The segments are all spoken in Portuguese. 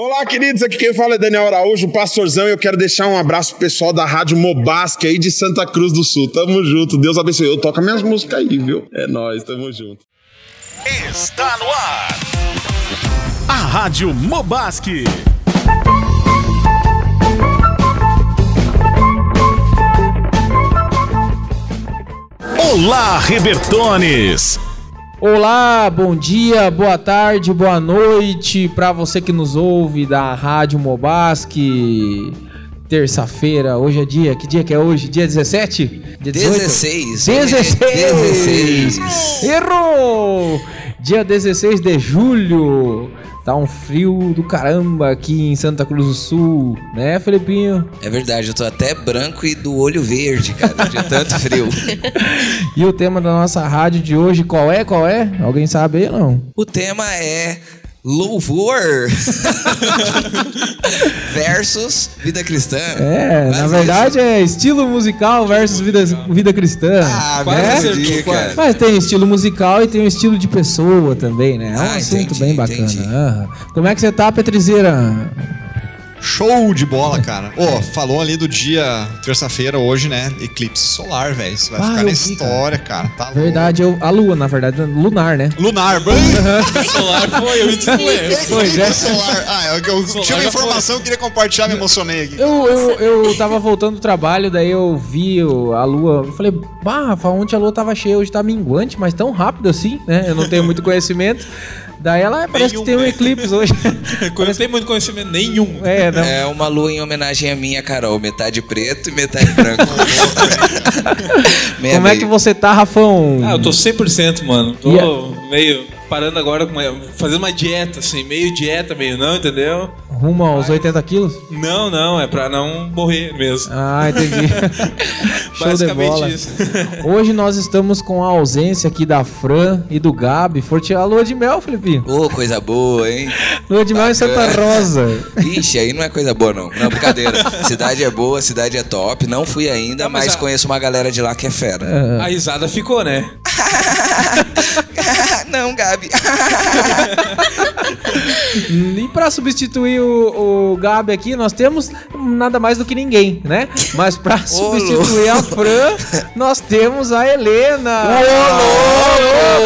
Olá, queridos. Aqui quem fala é Daniel Araújo, pastorzão, e eu quero deixar um abraço pro pessoal da Rádio Mobasque aí de Santa Cruz do Sul. Tamo junto. Deus abençoe. Eu toco minhas músicas aí, viu? É nóis, tamo junto. Está no ar. A Rádio Mobasque. Olá, Rebertones! Olá, bom dia, boa tarde, boa noite para você que nos ouve da Rádio Mobasque. Terça-feira, hoje é dia, que dia que é hoje? Dia 17? Dia 16. 16. 16. Errou! Dia 16 de julho. Tá um frio do caramba aqui em Santa Cruz do Sul, né, Felipinho? É verdade, eu tô até branco e do olho verde, cara, de tanto frio. E o tema da nossa rádio de hoje, qual é? Qual é? Alguém sabe aí, não? O tema é louvor versus vida cristã. É, na verdade é estilo musical versus vida, vida cristã. Ah, né? quase acertou, cara. Mas tem estilo musical e tem o estilo de pessoa também, né? É um Ah, assunto entendi, bem bacana. Aham. Como é que você tá, Petrizeira? Show de bola, cara. Ô, falou ali do dia, terça-feira, hoje, né? Eclipse solar, velho. Isso vai Ah, ficar na vi, história, cara. Tá louco. Verdade, eu, a lua, na verdade, lunar, né? Lunar, Solar foi, eu influencer. Pois é. solar. Ah, eu, eu tinha uma informação que eu queria compartilhar, me emocionei aqui. Eu, eu, eu tava voltando do trabalho, daí eu vi o- a lua. Eu falei, bah, Rafa, ontem a lua tava cheia, hoje tá minguante, mas tão rápido assim, né? Eu não tenho muito conhecimento. Daí ela parece Nenhum, que tem um eclipse hoje. Eu não tenho muito conhecimento nenhum. é, não. É uma lua em homenagem à minha, Carol. Metade preto e metade branco. Como é que você tá, Rafão? Ah, eu tô 100%, mano. Tô a- meio parando agora, uma- fazendo uma dieta, assim, meio dieta, meio não, entendeu? Rumo aos 80 quilos? Não, não, é pra não morrer mesmo. Ah, entendi. Show de Basicamente bola. isso. Hoje nós estamos com a ausência aqui da Fran e do Gabi. Forte a lua de mel, Felipe. Ô, coisa boa, hein? Lua de mel em Santa. Rosa. Ixi, aí não é coisa boa, não. Não, brincadeira. Cidade é boa, cidade é top. Não fui ainda, Não, mas mas, a- conheço uma galera de lá que é fera. A risada ficou, né? não, Gabi. E pra substituir o, o Gabi aqui, nós temos nada mais do que ninguém, né? Mas pra substituir a Fran, nós temos a Helena.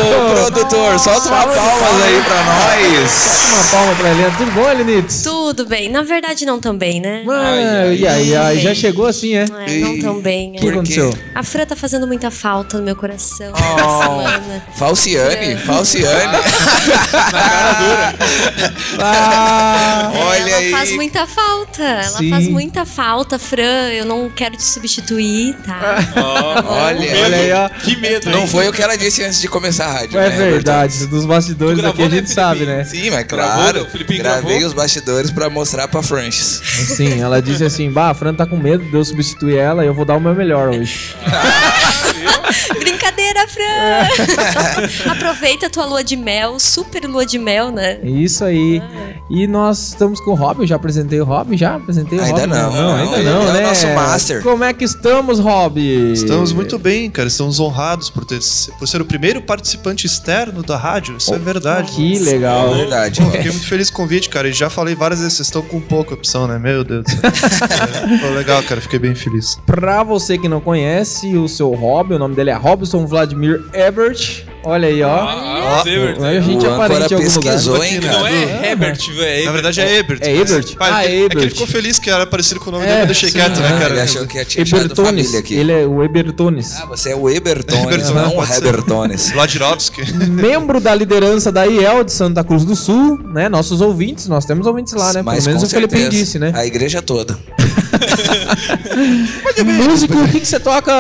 Ô, produtor, solta uma palmas aí pra nós. Uma palma pra Helena. Tudo bom, Helenites? Tudo bem. Na verdade, não tão bem, né? Ah, e aí, aí, já chegou assim, é? É, não tão bem. O é. que aconteceu? A Fran tá fazendo muita falta no meu coração Oh. Falciane, Falciane. Ah, Olha ela aí. faz muita falta. Ela Sim. faz muita falta, Fran. Eu não quero te substituir, tá? Olha, olha aí, ó. Que medo, Não hein? foi o que ela disse antes de começar a rádio. É né, verdade, dos bastidores aqui a gravou, gente né, sabe, né? Sim, mas Gravou, claro. o Filipinho Gravei gravou? os bastidores pra mostrar pra Francis. Sim, ela disse assim: Bah, a Fran tá com medo de eu substituir ela e eu vou dar o meu melhor hoje. Brincadeira, Fran! Aproveita a tua lua de mel, super lua de mel, né? Isso aí. E nós estamos com o Rob, eu já apresentei o Rob, já apresentei o Ainda Rob. não, não, ainda ele não, é o né? nosso master. Como é que estamos, Rob? Estamos muito bem, cara. Estamos honrados por, ter, por ser o primeiro participante externo da rádio. Isso é verdade. Que legal. É verdade. Pô, fiquei muito feliz com o convite, cara. E já falei várias vezes, vocês estão com pouca opção, né? Meu Deus do céu. É, legal, cara. Fiquei bem feliz. Pra você que não conhece o seu Rob, o nome dele é Robson Vladimir Ebert. Olha aí, ó. Ah, Zebert. a gente O aparente âncora em algum lugar. hein, Não cara? é Herbert, velho. Na verdade é Ebert. É mas- Ebert? Pai, Ah, é que- É que Ebert. ele ficou feliz que era parecido com o nome É, dele, eu deixei sim, quieto, né, é. cara? Ele achou que ia tinha Ebertones. família aqui. Ele é o Ebertones. Ah, você é o Ebertones, Ebertones, não o. Hebertones. Vladirovski. Membro da liderança da IEL de Santa Cruz do Sul, né? Nossos ouvintes, nós temos ouvintes lá, né? Mas Pelo menos com o Felipe disse, né? A igreja toda. Músico, o que você toca?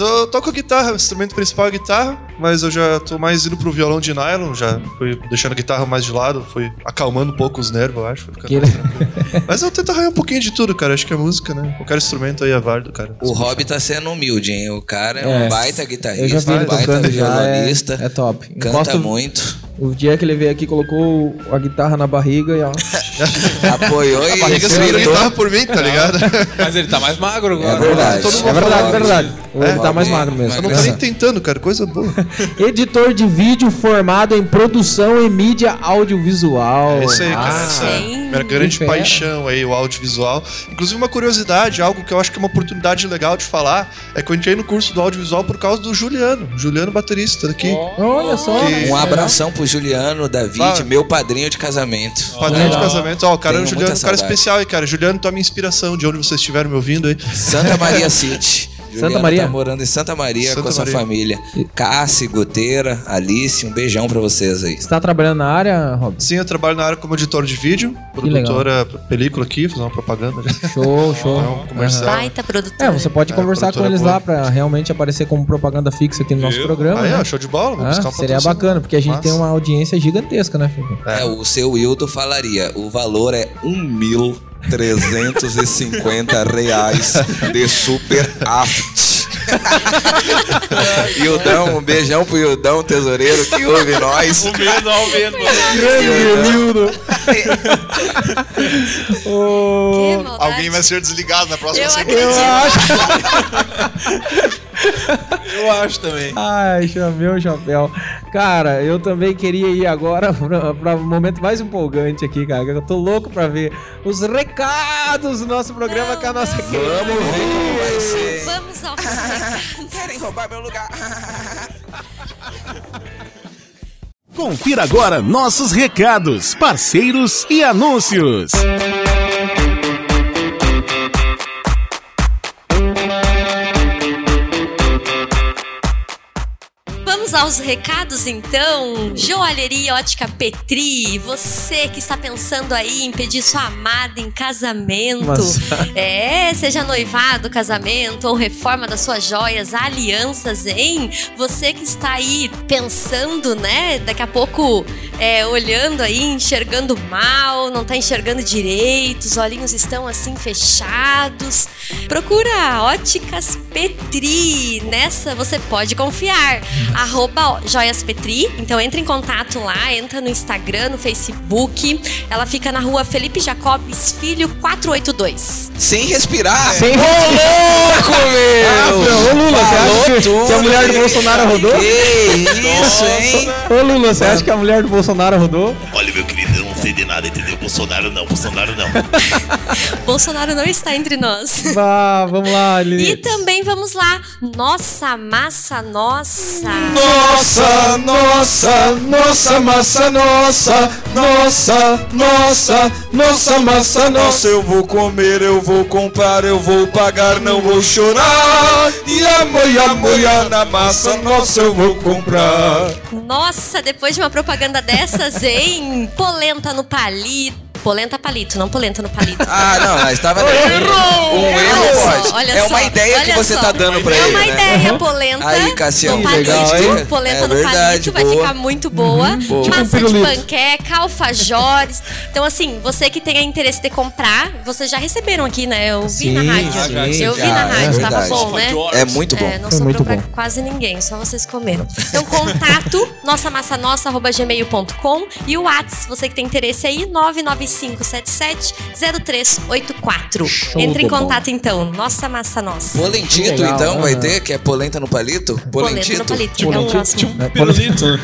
Eu toco guitarra, o instrumento principal é guitarra, mas eu já tô mais indo pro violão de nylon, já fui deixando a guitarra mais de lado, fui acalmando um pouco os nervos, eu acho. foi ficando Que- mais tranquilo. Mas eu tento arranhar um pouquinho de tudo, cara. Acho que é música, né? Qualquer instrumento aí é válido, cara. O Rob tá sendo humilde, hein? O cara é, É. um baita Eu já guitarrista, um baita já, é, violonista. é top. Canta muito. O dia que ele veio aqui, colocou a guitarra na barriga e ó. Apoiou e Barriga a gritou. guitarra por mim, tá ligado? Mas ele tá mais magro agora. É verdade. Todo mundo É verdade, é verdade. Ele É? tá mais Bem, magro mesmo. Eu não tô nem tentando, cara. Coisa boa. Editor de vídeo formado em produção e mídia audiovisual. É isso aí, cara. Ah, Essa sim. minha grande paixão aí, o audiovisual. Inclusive, uma curiosidade, algo que eu acho que é uma oportunidade legal de falar, é que eu entrei no curso do audiovisual por causa do Juliano. Juliano baterista daqui. Olha só. Que- Um abração pro Juliano David, Fala. meu padrinho de casamento. Padrinho de casamento. Ó, o cara é Tenho Juliano, um cara saudade. especial aí, cara. Juliano, minha inspiração de onde vocês estiveram me ouvindo aí. Santa Maria City. Juliano Maria? tá morando em Santa Maria Santa com a sua Maria. família. Cassi, Goteira, Alice, um beijão pra vocês aí. Você tá trabalhando na área, Rob? Sim, eu trabalho na área como editor de vídeo, produtora película aqui, fazer uma propaganda. Show, show. É um comercial. Baita produtor. É, você pode É, conversar com produtora eles boa. lá pra realmente aparecer como propaganda fixa aqui no nosso Viu? programa. Aí, né? ó, show de bola. Vou Ah, buscar um seria bacana, porque a gente Massa. tem uma audiência gigantesca, né, Felipe? É, o seu Wildo falaria, o valor é um mil 350 reais de super aft. Ildão, um beijão pro Ildão, tesoureiro, que ouve nós. O medo, ó, o medo. Maldade. Alguém vai ser desligado na próxima Eu semana. acredito. Eu acho também. Ai, chamei o chapéu. Cara, eu também queria ir agora pra, pra um momento mais empolgante aqui, cara. Eu tô louco pra ver os recados do nosso programa Não, com a nossa não. querida. Vamos ver como vai ser. Vamos ao recados. Querem roubar meu lugar? Confira agora nossos recados, parceiros e anúncios. Vamos aos recados então. Joalheria Ótica Petri, você que está pensando aí em pedir sua amada em casamento. Nossa. É, seja noivado, casamento ou reforma das suas joias, alianças, hein? Você que está aí pensando, né? Daqui a pouco é, olhando aí, enxergando mal, não tá enxergando direito, os olhinhos estão assim fechados. Procura Óticas Petri. Nessa você pode confiar. Arroba Joias Petri. Então entre em contato lá, entra no Instagram, no Facebook. Ela fica na rua Felipe Jacobes Filho 482. Sem respirar. Sem Ô, louco, meu! Ô, Lula, você Falou acha que- tudo, que a mulher do? Bolsonaro rodou? Que isso, hein? Ô, Lula, você acha que a mulher do Bolsonaro rodou? Bolsonaro não, Bolsonaro não. Bolsonaro não está entre nós. Vá, vamos lá, E Lili. também vamos lá, nossa massa nossa. Nossa, nossa, nossa massa, nossa, nossa, nossa, nossa massa, nossa. Eu vou comer, eu vou comprar, eu vou pagar, não vou chorar. E a moia, moia na massa, nossa, eu vou comprar. Nossa, depois de uma propaganda dessas, hein? Polenta no palito. Polenta palito, não polenta no palito. Ah, não, mas tava. um erro pode. Olha é uma só, ideia que você tá só. tá dando pra é ele. É uma né? ideia, polenta. Aí, Cassião, no palito, legal, hein? Tipo, polenta é no verdade, palito, boa. vai ficar muito boa. Uhum, boa. Massa tipo um de panqueca, alfajores. Então, assim, você que tenha interesse de comprar, vocês já receberam aqui, né? Eu vi sim, na rádio. Sim, eu vi na é rádio, é tava bom, né? É muito bom. É, não é sobrou pra bom. quase ninguém, só vocês comeram. Então, contato, nossa massa nossa, arroba gmail.com e o WhatsApp, você que tem interesse aí, 995 3577-0384. Entre em contato bom. então. Nossa massa nossa. Polentito, Legal, então, vai né? ter? Que é polenta no palito? Polentito? Polenta no palito. Polentito. O é, polentito. O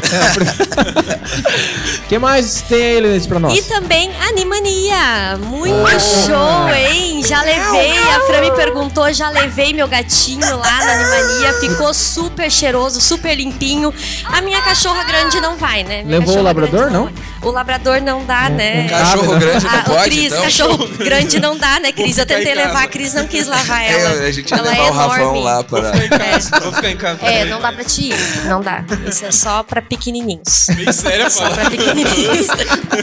que mais tem aí, Lenise, pra nós? E também Animania. Muito oh. show, hein? Já levei. A Fran me perguntou, já levei meu gatinho lá na Animania. Ficou super cheiroso, super limpinho. A minha cachorra grande não vai, né? Minha Levou o labrador, não? não o labrador não dá, né? Cachorro Ah, grande não Ah, o pode, Cris, então? cachorro grande não dá, né, Cris? Eu tentei levar, a Cris não quis lavar ela. É, a gente ia ela levar é o Rafão enorme. lá para... É. Vou ficar em casa. É, não dá pra te ir. Não dá. Isso é só pra pequenininhos. Bem sério, Só pra pequenininhos.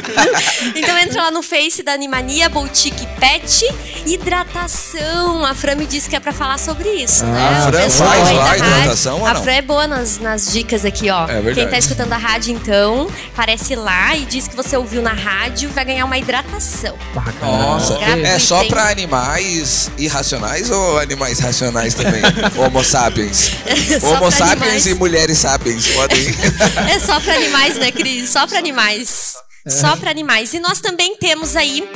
então entra lá no Face da Animania Boutique Pet. Hidratação. A Fran me disse que é pra falar sobre isso, né? Ah, O a Fran pessoal faz lá a hidratação ou A não? Fran é boa nas, nas dicas aqui, ó. É verdade. Quem tá escutando a rádio, então, aparece lá e diz que você ouviu na rádio, vai ganhar uma hidratação. Nossa, Gratuito, é só pra animais irracionais ou animais racionais também? Homo sapiens. Só Homo sapiens animais. e mulheres sapiens podem. É só pra animais, né, Cris? Só pra animais. Só pra animais. E nós também temos aí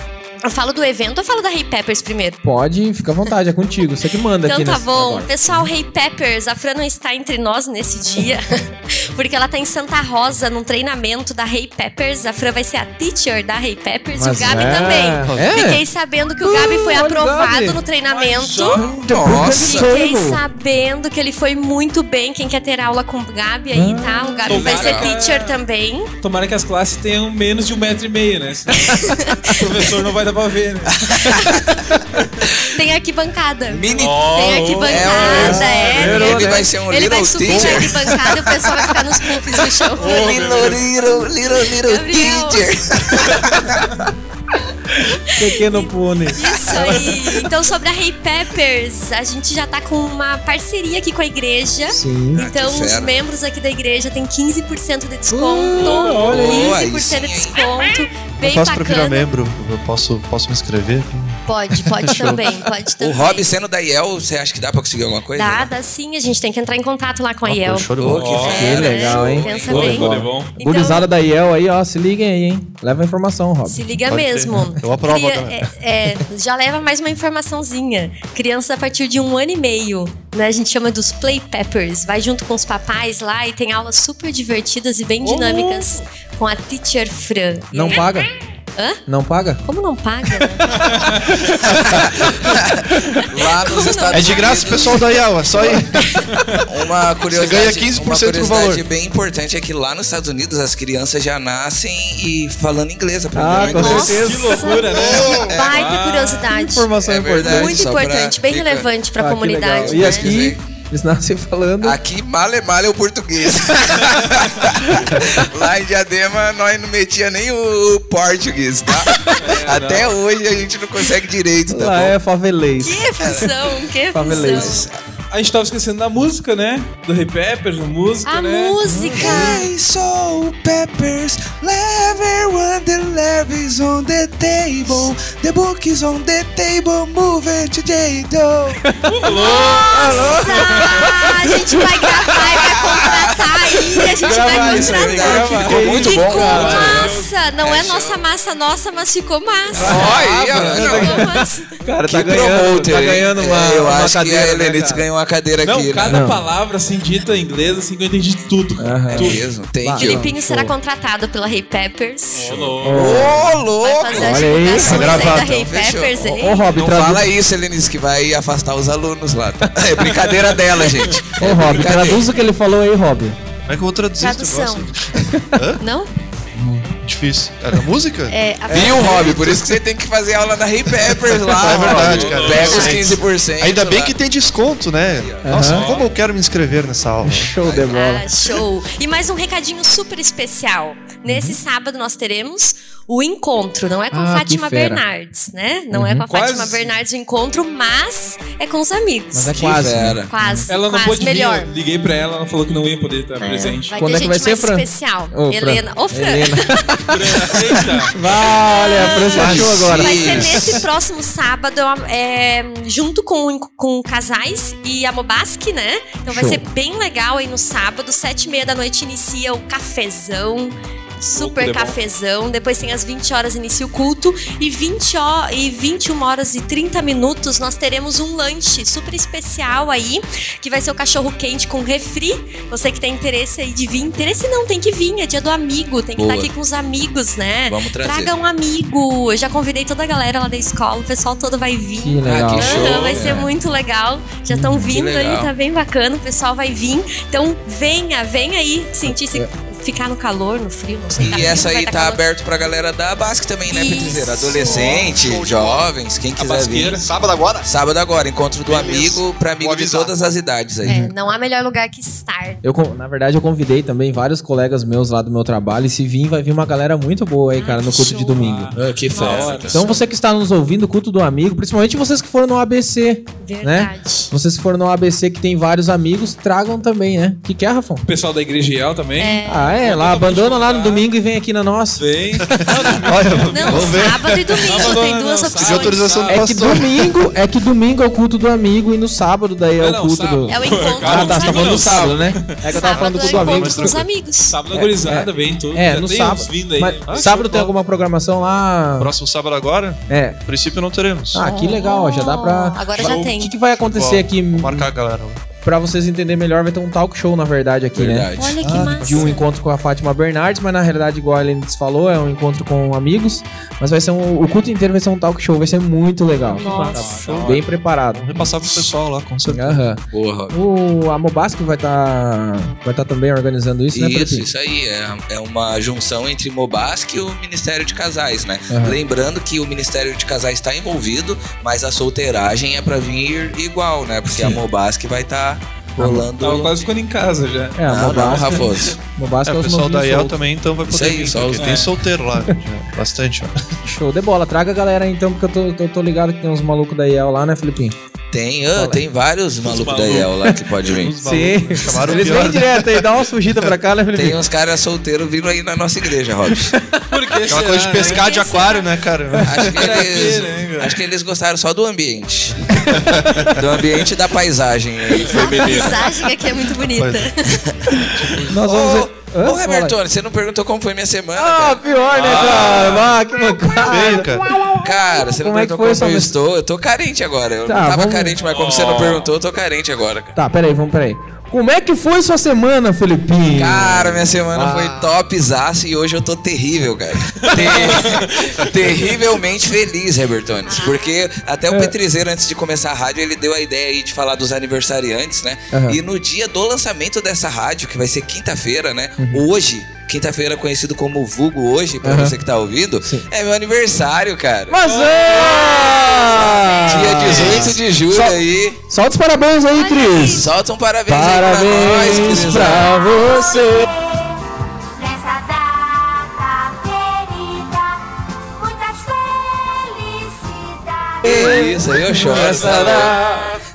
Eu falo do evento ou eu falo da Hey Peppers primeiro? Pode, fica à vontade, é contigo. Você que manda Então aqui tá nessa- bom. agora. Pessoal, Hey Peppers, a Fran não está entre nós nesse dia, porque ela tá em Santa Rosa, num treinamento da Hey Peppers. A Fran vai ser a teacher da Hey Peppers e Mas o Gabi é? também. É? Fiquei sabendo que o Gabi foi olha o aprovado Gabi. no treinamento. Nossa. Fiquei sabendo que ele foi muito bem. Quem quer ter aula com o Gabi aí, tá? O Gabi vai ser Tomara. teacher também. Tomara que as classes tenham menos de um metro e meio, né? O professor não vai dar pra ver, né? Tem arquibancada. Mini. Tem arquibancada, é. Ele Ele, vai ser um ele vai little subir na teacher. arquibancada e o pessoal vai ficar nos puffs no chão. Little, little, little, little Gabriel. teacher. Pequeno pônei. Isso aí. Então, sobre a Hey Peppers, a gente já tá com uma parceria aqui com a igreja. Sim. Então, que os fera. membros aqui da igreja têm 15% de desconto. Uh, olha aí. 15% de desconto. Bem faço pra virar bacana. membro. Eu posso, posso me inscrever? Pode, pode também, pode O também. Rob sendo da IEL, você acha que dá pra conseguir alguma coisa? Dá, dá sim, a gente tem que entrar em contato lá com a IEL. show de bola. que. Que legal, hein? Pensa bem. é bom. Então, Gurizada da IEL aí, ó, se liguem aí, hein? Leva a informação, Rob. Se liga Pode mesmo. ter. Eu aprovo Cria- é, é, já leva mais uma informaçãozinha. Crianças a partir de um ano e meio, né? A gente chama dos Play Peppers. Vai junto com os papais lá e tem aulas super divertidas e bem dinâmicas com a Teacher Fran. Não aí- paga? Hã? Não paga? Como não paga? Lá nos Estados É de graça, Unidos, pessoal da IAL, é só ir. Uma curiosidade, ganha 15% uma do curiosidade valor. bem importante é que lá nos Estados Unidos as crianças já nascem e falando inglês, aprendendo Ah, com inglês. certeza. Que loucura, né? Baita curiosidade. Informação É importante. verdade. Muito só pra- importante, bem fica- relevante pra Ah, que comunidade. E né? aqui, eles nascem falando. Aqui, male male é o português. Lá em Diadema, nós não metia nem o português, tá? Até hoje a gente não consegue direito, tá Lá bom? é favelês. Que função, que Favelês. A gente tava esquecendo da música, né? Do Hey Peppers, da música, A né? música. Hey, soul peppers, everyone the love is on the table. The book is on the table, move it to Jado. Nossa! A gente vai gravar e vai contratar aí. A gente vai Grava isso aí, contratar. grava. Ficou muito Ficou bom, cara. massa! Não é, É nossa massa nossa, mas ficou massa. Ó, aí, ó, não. Ficou massa. Cara, Que tá ganhando, promoter, tá hein? ganhando uma, É, Eu uma acho cadeira, que a né, Helenice cara? ganhou uma cadeira Não, aqui, cada né? palavra assim dita em inglês, assim, que eu entendi tudo. Aham. É Tudo. mesmo, tem que... Filipinho será contratado pela Hey Peppers. Ô, louco. Ô, Vai louco! fazer Olha divulgações tá aí da fechou. Peppers, Ô, hein? Rob, Não traduz. fala isso, Helenice, que vai afastar os alunos lá. tá? É brincadeira dela, gente. Ô, É Rob, traduz o que ele falou aí, Rob. Como é que eu vou traduzir esse Tradução. Não? Difícil. É da música? É, a Viu, Rob? Por isso que você tem que fazer aula na Hey Peppers lá. É verdade, Rob. cara. Pega os Gente. 15%. Ainda bem lá. que tem desconto, né? Nossa, como eu quero me inscrever nessa aula. Show de bola. Ah, show! E mais um recadinho super especial. Nesse sábado nós teremos o encontro. Não é com Ah, Fátima. Bernardes, né? Não é com a Quase. Fátima Bernardes o encontro, mas é com os amigos. Mas é quase. fera. Quase, Ela não quase pôde melhor. vir. Liguei pra ela, ela falou que não ia poder estar presente. Vai Quando ter é que gente vai ser, mais Fran? especial. Ô. Helena. Ô, Fran. Helena. Vale, a Fran fechou agora. Vai ser nesse próximo sábado, é, junto com, com casais e a Mobasque, né? Então vai Show. ser bem legal aí no sábado, sete e meia da noite inicia o cafezão. Super é bom. cafezão, depois tem às 20 horas inicia o culto e 20 ho- e 21 horas e 30 minutos nós teremos um lanche super especial aí, que vai ser o cachorro quente com refri. Você que tem interesse aí de vir, interesse não, tem que vir, é dia do amigo, tem que Boa. estar aqui com os amigos, né? Vamos trazer. Traga um amigo. Eu já convidei toda a galera lá da escola, o pessoal todo vai vir. Que legal. Ah, que show. Vai ser muito legal. Já estão vindo aí, tá bem bacana. O pessoal vai vir. Então, venha, venha aí sentir se ficar no calor, no frio, não sei. tá E frio, essa vai aí tá tá calor. aberto pra galera da Basque também, né. Petrizeira? Adolescente, jovens, quem quiser basqueira. vir. Sábado agora? Sábado agora, encontro do Beleza. amigo pra amigo de todas as idades aí. É, não há melhor lugar que estar. Eu, na verdade, eu convidei também vários colegas meus lá do meu trabalho. E se vir, vai vir uma galera muito boa aí, cara, no culto de domingo. Ah, que hora. Então, você que está nos ouvindo, culto do amigo, principalmente vocês que foram no ABC, né? Verdade. Vocês que foram no ABC que tem vários amigos, tragam também, né? O que, que é, Rafão? O pessoal da Igreja IEL também. É, Ah, Ah, é? Lá, abandona lá no domingo e vem aqui na nossa. Vem. Não, Vamos ver. sábado e domingo. Sábado tem não, duas não, opções. Autorização do É que pastor. domingo, é que domingo é o culto do amigo e no sábado daí é Não, o não, culto sábado. do. É o encontro Ah, tá, dos você tá falando do amigos. sábado, né? É que eu tava falando do Sábado culto é do amigo. encontro com os amigos. Sábado a gurizada, vem tudo. É, Já no tem sábado. uns vindo aí. Mas né? Ah, sábado show. tem alguma programação lá? Próximo sábado agora? É. A princípio não teremos. Ah, que legal, ó, já dá pra. Agora já o tem. que, que vai acontecer aqui? Vou marcar a galera. Pra vocês entenderem melhor, vai ter um talk show, na verdade, aqui, né? Verdade. Olha que massa. De um encontro com a Fátima Bernardes, mas na realidade, igual a Helene falou, é um encontro com amigos. Mas vai ser um. O culto inteiro vai ser um talk show, vai ser muito legal. Nossa. Bem preparado. Vamos repassar pro pessoal lá, com certeza. Aham. Boa, Rob. O a Mobasco vai estar vai tá também organizando isso, né, Isso, isso aí. É, é uma junção entre Mobasc e o Ministério de Casais, né? Aham. Lembrando que o Ministério de Casais está envolvido, mas a solteiragem é pra vir igual, né? Porque a Mobasc vai estar rolando. Tava quase ficando em casa já. É, a Não, não. Rafoso. Mobasco É, é, o pessoal da IEL também, então vai poder vir, só porque os- tem é. solteiro lá. Bastante, ó. Show de bola. Traga a galera aí, então, porque eu tô, tô, tô ligado que tem uns malucos da IEL lá, né, Felipinho? Tem, ah, tem vários malucos da IEL lá que pode vir. Sim. Chamaram Eles vêm direto aí, dá uma fugida pra cá, né, Tem Felipinho? uns caras solteiros vindo aí na nossa igreja, Robson. Por que É uma coisa de pescar de aquário, né, cara? Acho que eles, né, acho que eles gostaram só do ambiente. do ambiente e da paisagem aí, feminina. Paisagem aqui é muito bonita. Nós vamos. Hã? Ô. Robertone, você não perguntou como foi minha semana, Ah, cara? pior, né, cara? Ah, que mancada. Cara. Cara, você não Como é perguntou foi como eu estou. Eu tô carente agora. Eu Tá, não tava vamos- carente, mas como você não perguntou, eu tô carente agora, cara. Tá, peraí, vamos, peraí. Como é que foi sua semana, Felipinho? Cara, minha semana Ah. foi topzaço e hoje eu tô terrível, cara. Ter- Terrivelmente feliz, Robertones. Porque até o É. Petrizeiro, antes de começar a rádio, ele deu a ideia aí de falar dos aniversariantes, né? Aham. E no dia do lançamento dessa rádio, que vai ser quinta-feira, né? Uhum. Hoje, quinta-feira conhecido como Vulgo Hoje, pra Aham. você que tá ouvindo, Sim. é meu aniversário, cara. Mas é! Dia 18 de julho Só- aí. Solta os parabéns aí, Cris. Solta um parabéns, aí pra Parabéns nós, Cris. pra você. Nessa data querida, muitas felicidades. Que isso, aí eu choro. Essa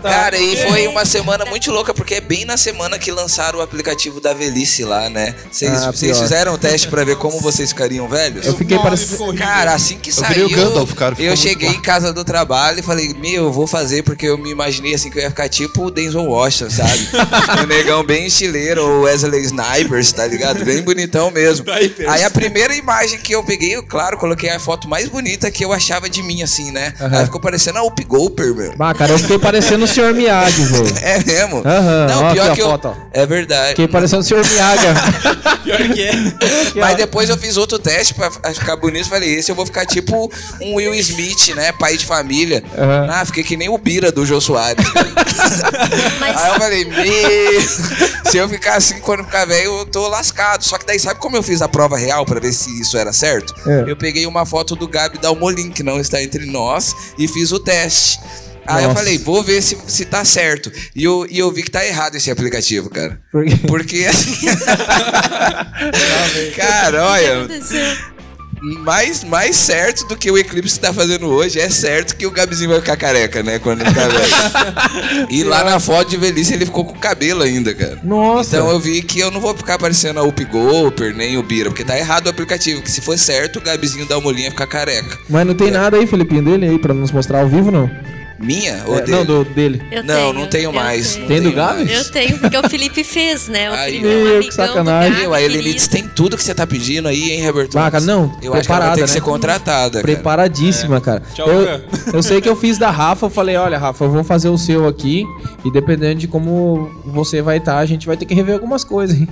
tá. Cara, e foi uma semana muito louca, porque é bem na semana que lançaram o aplicativo da velhice lá, né? Vocês Ah, fizeram o teste pra ver como vocês ficariam velhos? Eu fiquei parecendo. Cara, assim que Eu saiu, o Gandalf, cara, eu cheguei em casa do trabalho e falei, meu, eu vou fazer porque eu me imaginei assim que eu ia ficar tipo o Denzel Washington, sabe? um negão bem estileiro, o Wesley Snipers, tá ligado? Bem bonitão mesmo. Aí a primeira imagem que eu peguei, eu, claro, coloquei a foto mais bonita que eu achava de mim, assim, né? Aham. Aí ficou parecendo a Up Golper, meu. Ah, cara, eu fiquei parecendo o Sr. Miyagi, velho. É mesmo? Aham, Não, ó, pior aqui que eu. foto, ó. É verdade. Fiquei parecendo o Sr. Miyagi. Pior que é. Mas depois eu fiz outro teste pra ficar bonito. Falei, esse eu vou ficar tipo um Will Smith, né? Pai de família. Aham. Ah, fiquei que nem o Bira do Jô Soares. Mas Aí eu falei, meu, se eu ficar assim quando ficar velho, eu tô lascado. Só que daí, sabe como eu fiz a prova real pra ver se isso era certo? É. Eu peguei uma foto do Gabi Dalmolin, que não está entre nós, e fiz o teste. Aí eu falei, vou ver se, se tá certo. E eu, e eu vi que tá errado esse aplicativo, cara. Por quê? Porque assim. cara, olha, mais, mais certo do que o Eclipse tá fazendo hoje, é certo que o Gabizinho vai ficar careca, né? Quando ele ficar velho. E lá na foto de velhice ele ficou com cabelo ainda, cara. Nossa. Então eu vi que eu não vou ficar parecendo a Up Golper, nem o Bira, porque tá errado o aplicativo. Que se for certo, o Gabizinho dá uma olhinha e ficar careca. Mas não tem nada aí, Felipinho, dele aí pra nos mostrar ao vivo, não? Minha? Ou É, dele? não, do, dele. Eu Não, tenho, não tenho eu mais. tenho. não Tem do mais. Eu tenho, porque o Felipe fez, né? O Aí, Felipe é um que sacanagem. Meu, a Elenites querido. tem tudo que você tá pedindo aí, hein, Roberto? Ah, cara, não, Eu acho que ela vai preparada, ter que né? ser contratada, cara. Preparadíssima, cara. Tchau, eu, eu sei que eu fiz da Rafa, eu falei, olha, Rafa, eu vou fazer o seu aqui. E dependendo de como você vai estar, a gente vai ter que rever algumas coisas, hein?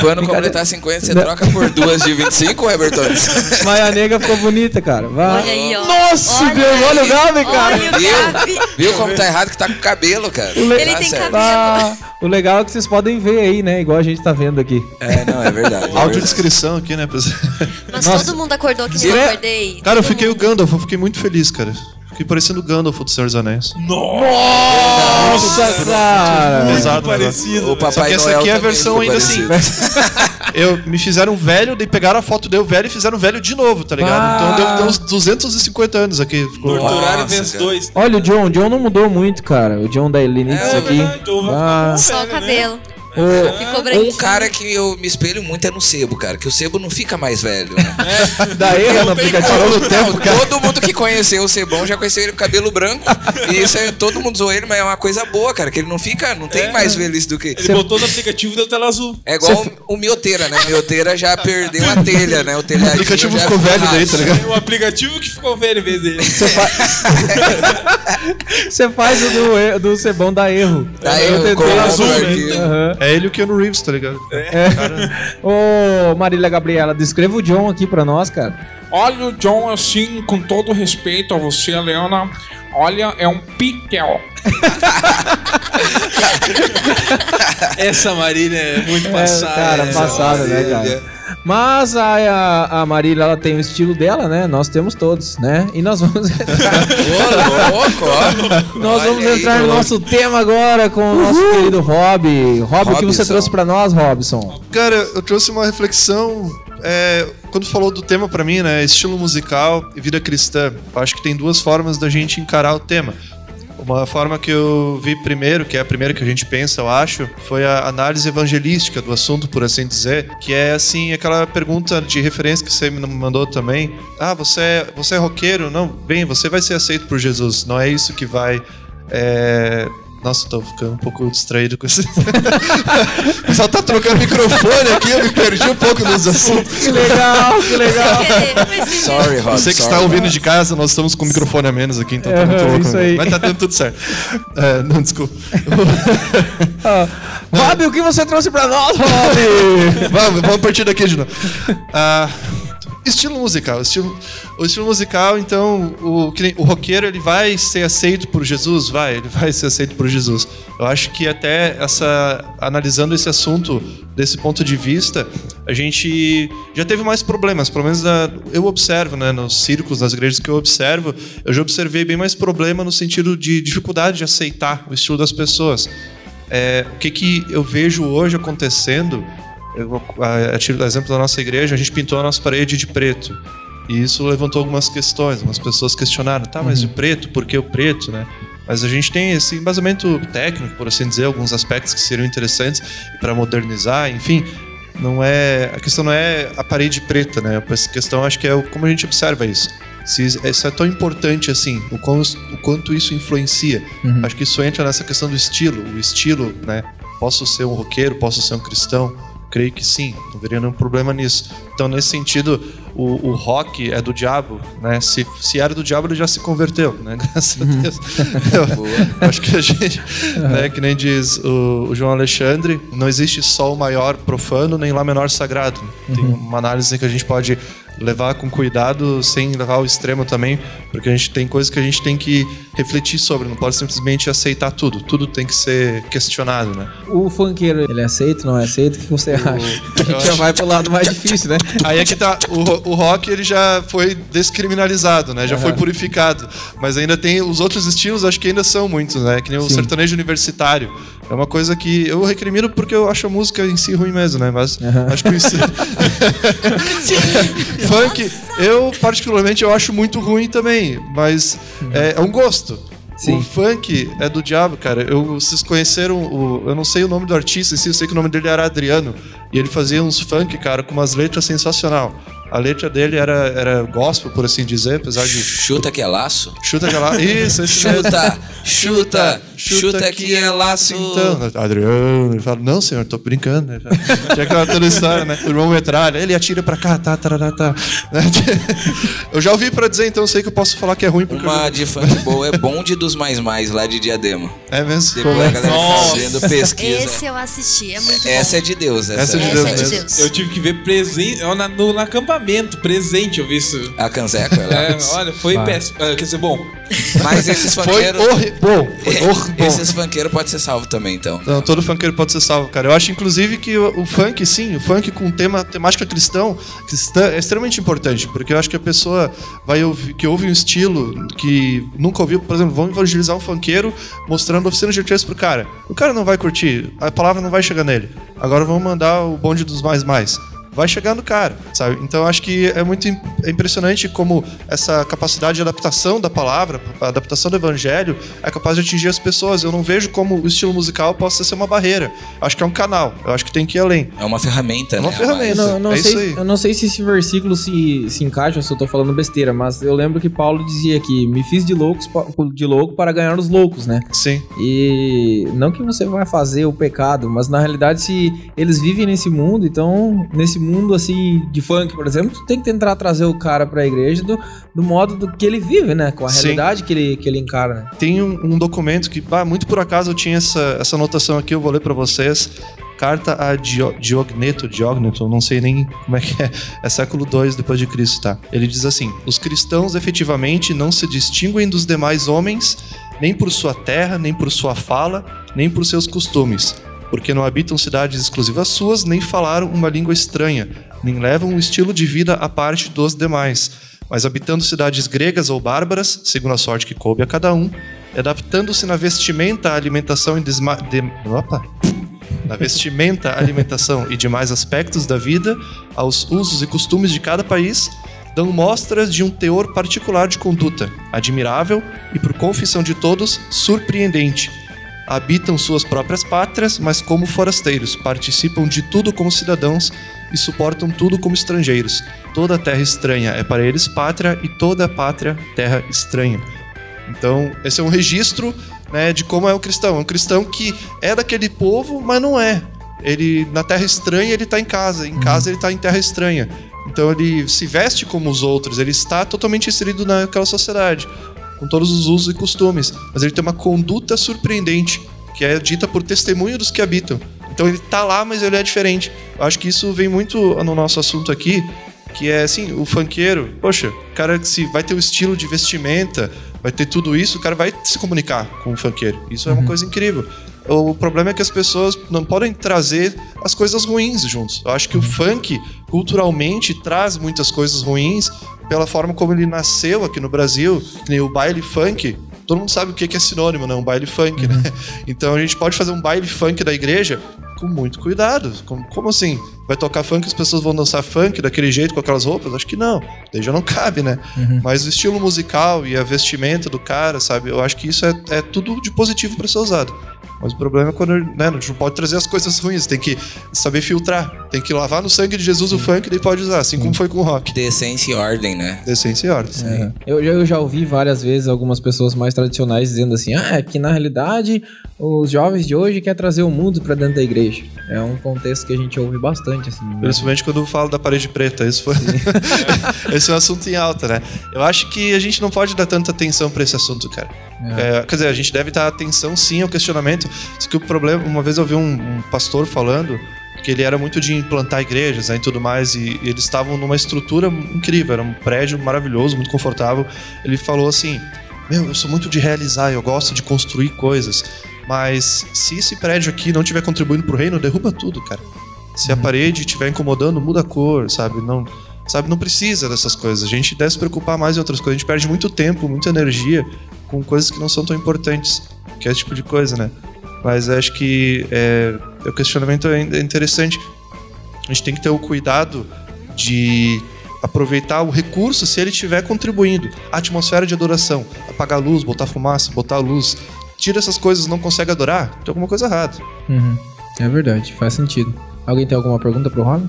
Quando completar 50, você Não. troca por duas de 25, Roberto? Mas a nega ficou bonita, cara. Vai. Olha aí, ó. Nossa, Olha Deus, aí. olha o Gabi, cara. Olha o Viu? Gabi. Viu como tá errado que tá com cabelo, cara? Ele Tá tem certo. cabelo. Ah, o legal é que vocês podem ver aí, né? Igual a gente tá vendo aqui. É, não, é verdade. é. Audiodescrição aqui, né? Mas Nossa. todo mundo acordou que eu acordei. Cara, eu fiquei o. Gandalf, eu fiquei muito feliz, cara. Fiquei parecendo o Gandalf do Senhor dos Anéis. Nossa, cara. Pesado, né? parecido. Só O Papai que essa Noel aqui é a também versão ainda assim. parecido. Eu, me fizeram velho, daí pegaram a foto dele velho e fizeram velho de novo, tá ligado? Ah. Então deu, deu uns 250 anos aqui. Vezes cara. dois. Olha, o John. O John não mudou muito, cara. O John da Elenites É, aqui. verdade, John vai Ah, Só o Velho, né? Ficou Um cara que eu me espelho muito é no sebo, cara. Que o sebo não fica mais velho, né? Da erro no aplicativo. Não, todo mundo que conheceu o Sebão já conheceu ele com cabelo branco. E isso é, todo mundo zoou ele, mas é uma coisa boa, cara. Que ele não fica, não tem É. mais velhice do que. Ele botou no aplicativo e deu tela azul. É igual o, o Mioteira, né? O Mioteira já perdeu a telha, né? O O aplicativo já ficou velho daí, tá ligado? O aplicativo que ficou velho em vez dele. Você faz o do, do Cebão da erro. Dá Eu erro, coloca azul, o né? É ele e o Keanu Reeves, tá ligado? Ô, Marília Gabriela, descreva o John aqui pra nós, cara. Olha o John assim, com todo respeito a você, Leona. Olha, é um piquel. Essa Marília é muito É, passada. cara, né? passada, né, cara? Mas a, a, a Marília, ela tem o estilo dela, né? Nós temos todos, né? E nós vamos entrar, Ô, louco, ó. nós vamos aí, entrar no louco. nosso tema agora com o nosso querido Rob. Rob, o que você trouxe pra nós, Robson? Cara, eu trouxe uma reflexão. é, quando falou do tema pra mim, né? Estilo musical e vida cristã. Eu acho que tem duas formas da gente encarar o tema. Uma forma que eu vi primeiro, que é a primeira que a gente pensa, eu acho, foi a análise evangelística do assunto, por assim dizer, que é assim, aquela pergunta de referência que você me mandou também. Ah, você é, você é roqueiro? Não, bem, você vai ser aceito por Jesus. Não é isso que vai. é, Nossa, tô ficando um pouco distraído com isso. o pessoal tá trocando microfone aqui, eu me perdi um pouco nos assuntos. Que legal, que legal. Sorry, Rob. Você que sorry. está ouvindo de casa, nós estamos com o microfone a menos aqui, então tá muito louco. isso aí. Mas tá dando tudo certo. É, não, desculpa. Ah, Rob, o que você trouxe pra nós, Rob? vamos, vamos partir daqui de novo. Ah, estilo musical. Estilo, o estilo musical, então, o, o roqueiro ele vai ser aceito por Jesus? Vai, ele vai ser aceito por Jesus. Eu acho que até essa. Analisando esse assunto desse ponto de vista, a gente já teve mais problemas. Pelo menos na- eu observo, né, nos círculos, nas igrejas que eu observo, eu já observei bem mais problema no sentido de dificuldade de aceitar o estilo das pessoas. É, o que, que eu vejo hoje acontecendo eu a, a título do exemplo da nossa igreja, a gente pintou a nossa parede de preto. E isso levantou algumas questões. Algumas pessoas questionaram, tá, mas o preto, por que o preto, né? Mas a gente tem esse embasamento técnico, por assim dizer, alguns aspectos que seriam interessantes para modernizar, enfim. Não é a questão não é a parede preta, né? A questão acho que é como a gente observa isso. Se isso é tão importante assim, o, quão- o quanto isso influencia. Acho que isso entra nessa questão do estilo. O estilo, né? Posso ser um roqueiro, posso ser um cristão. Creio que sim, não veria nenhum problema nisso. Então, nesse sentido, o, o rock é do diabo, né? Se, se era do diabo, ele já se converteu, né? Graças a Deus. Eu acho que a gente, né, que nem diz o, o João Alexandre, não existe sol maior profano nem lá menor sagrado. Tem uma análise que a gente pode levar com cuidado, sem levar ao extremo também, porque a gente tem coisas que a gente tem que refletir sobre, não pode simplesmente aceitar tudo. Tudo tem que ser questionado, né? O funkeiro, ele é aceito, não é aceito? O que você acha? A gente já acho- vai pro lado mais difícil, né? Aí é que tá, o, o rock ele já foi descriminalizado, né? Já foi Aham. purificado. Mas ainda tem os outros estilos, acho que ainda são muitos, né? Que nem o Sim. sertanejo universitário. É uma coisa que eu recrimino porque eu acho a música em si ruim mesmo, né? Mas acho que o estilo... Funk, eu particularmente eu acho muito ruim também, mas é, é um gosto. Sim. O funk é do diabo, cara. Eu, vocês conheceram o. Eu não sei o nome do artista em si, eu sei que o nome dele era Adriano. E ele fazia uns funk, cara, com umas letras sensacional. A letra dele era, era gospel, por assim dizer, apesar de. Chuta que é laço? Chuta que é laço. Isso, esse mesmo. Chuta, chuta, chuta que é laço. Então, Adriano, ele fala, não, senhor, tô brincando. Né? Tinha aquela toda história, né? O irmão metralha, ele atira pra cá, tá, tá, tá, tá. Eu já ouvi pra dizer, então eu sei que eu posso falar que é ruim porque. eu Uma já- de funk boa é bonde dos mais mais lá de Diadema. É mesmo? Depois a galera fazendo pesquisa. Esse eu assisti, é muito Essa é de Deus, essa, Essa é de Essa Deus é de mesmo. Deus. Eu tive que ver presente eu na- no, no acampamento, presente, eu vi isso. A Canseco, ela. É, olha, foi Vai. péssimo. Ah, quer dizer, bom. Mas esses Foi funkeiros. horrível. Bom, foi horrível. Esses funkeiros podem ser salvos também, então. Não, todo funkeiro pode ser salvo, cara. Eu acho, inclusive, que o, o funk, sim, o funk com tema, temática cristão, cristã é extremamente importante, porque eu acho que a pessoa vai ouvir, que ouve um estilo que nunca ouviu, por exemplo, vamos evangelizar um funkeiro mostrando oficina de artistas pro cara. O cara não vai curtir, a palavra não vai chegar nele. Agora vamos mandar o bonde dos mais mais. Vai chegar no cara, sabe? Então eu acho que é muito é impressionante como essa capacidade de adaptação da palavra, a adaptação do evangelho é capaz de atingir as pessoas. Eu não vejo como o estilo musical possa ser uma barreira. Acho que é um canal. Eu acho que tem que ir além. É uma ferramenta, É uma né? ferramenta. Eu não, não é isso sei, aí. eu não sei se esse versículo se, se encaixa ou se eu tô falando besteira, mas eu lembro que Paulo dizia que me fiz de, loucos, de louco para ganhar os loucos, né? Sim. E não que você vai fazer o pecado, mas na realidade, se eles vivem nesse mundo, então, nesse mundo assim de funk, por exemplo, tu tem que tentar trazer o cara pra igreja do, do modo do que ele vive, né? Com a Sim. realidade que ele, que ele encara, né? Tem um, um documento que, ah, muito por acaso eu tinha essa, essa anotação aqui, eu vou ler pra vocês. Carta a Dio- Diogneto, Diogneto, não sei nem como é que é, é século II depois de Cristo, tá? Ele diz assim: Os cristãos efetivamente não se distinguem dos demais homens, nem por sua terra, nem por sua fala, nem por seus costumes, porque não habitam cidades exclusivas suas, nem falaram uma língua estranha, nem levam um estilo de vida à parte dos demais, mas habitando cidades gregas ou bárbaras, segundo a sorte que coube a cada um, adaptando-se na vestimenta, alimentação e desma... De... Opa! Na vestimenta, alimentação e demais aspectos da vida, aos usos e costumes de cada país, dão mostras de um teor particular de conduta, admirável e, por confissão de todos, surpreendente. Habitam suas próprias pátrias, mas como forasteiros, participam de tudo como cidadãos e suportam tudo como estrangeiros. Toda terra estranha é para eles pátria e toda pátria terra estranha. Então, esse é um registro né, de como é um cristão. É um cristão que é daquele povo, mas não é. Ele, na terra estranha, ele está em casa. Em casa, ele está em terra estranha. Então, ele se veste como os outros. Ele está totalmente inserido naquela sociedade, com todos os usos e costumes. Mas ele tem uma conduta surpreendente, que é dita por testemunho dos que habitam. Então, ele tá lá, mas ele é diferente. Eu acho que isso vem muito no nosso assunto aqui, que é assim, o funkeiro, poxa, o cara que se vai ter o estilo de vestimenta, vai ter tudo isso, o cara vai se comunicar com o funkeiro. Isso é uma coisa incrível. O problema é que as pessoas não podem trazer as coisas ruins juntos. Eu acho que o funk, culturalmente, traz muitas coisas ruins pela forma como ele nasceu aqui no Brasil, que nem o baile funk. Todo mundo sabe o que é sinônimo, né? Um baile funk, né? Então a gente pode fazer um baile funk da igreja com muito cuidado. Como, como assim? Vai tocar funk e as pessoas vão dançar funk daquele jeito, com aquelas roupas? Acho que não. Daí já não cabe, né? Mas o estilo musical e a vestimenta do cara, sabe? Eu acho que isso é, é tudo de positivo para ser usado. Mas o problema é quando né, a gente não pode trazer as coisas ruins, tem que saber filtrar. Tem que lavar no sangue de Jesus o funk e daí pode usar, assim como foi com o rock. Decência e ordem, né? Decência e ordem. É. Eu, já- eu já ouvi várias vezes algumas pessoas mais tradicionais dizendo assim: ah, é que na realidade os jovens de hoje querem trazer o mundo pra dentro da igreja. É um contexto que a gente ouve bastante, assim. né? Principalmente quando eu falo da parede preta. Isso foi... esse é um assunto em alta, né? Eu acho que a gente não pode dar tanta atenção pra esse assunto, cara. É. É, quer dizer, a gente deve dar atenção sim ao questionamento. Só que o problema, uma vez eu vi um, um pastor falando que ele era muito de implantar igrejas né, e tudo mais, e, e eles estavam numa estrutura incrível, era um prédio maravilhoso, muito confortável. Ele falou assim: Meu, eu sou muito de realizar, eu gosto de construir coisas, mas se esse prédio aqui não estiver contribuindo pro reino, derruba tudo, cara. Se a parede estiver incomodando, muda a cor, sabe? Não, sabe? Não precisa dessas coisas. A gente deve se preocupar mais em outras coisas. A gente perde muito tempo, muita energia com coisas que não são tão importantes, que é esse tipo de coisa, né? Mas acho que é, o questionamento é é interessante. A gente tem que ter o cuidado de aproveitar o recurso se ele estiver contribuindo. A atmosfera de adoração, apagar a luz, botar fumaça, botar luz. Tira essas coisas, não consegue adorar, tem alguma coisa errada. Uhum. É verdade, faz sentido. Alguém tem alguma pergunta pro Robin?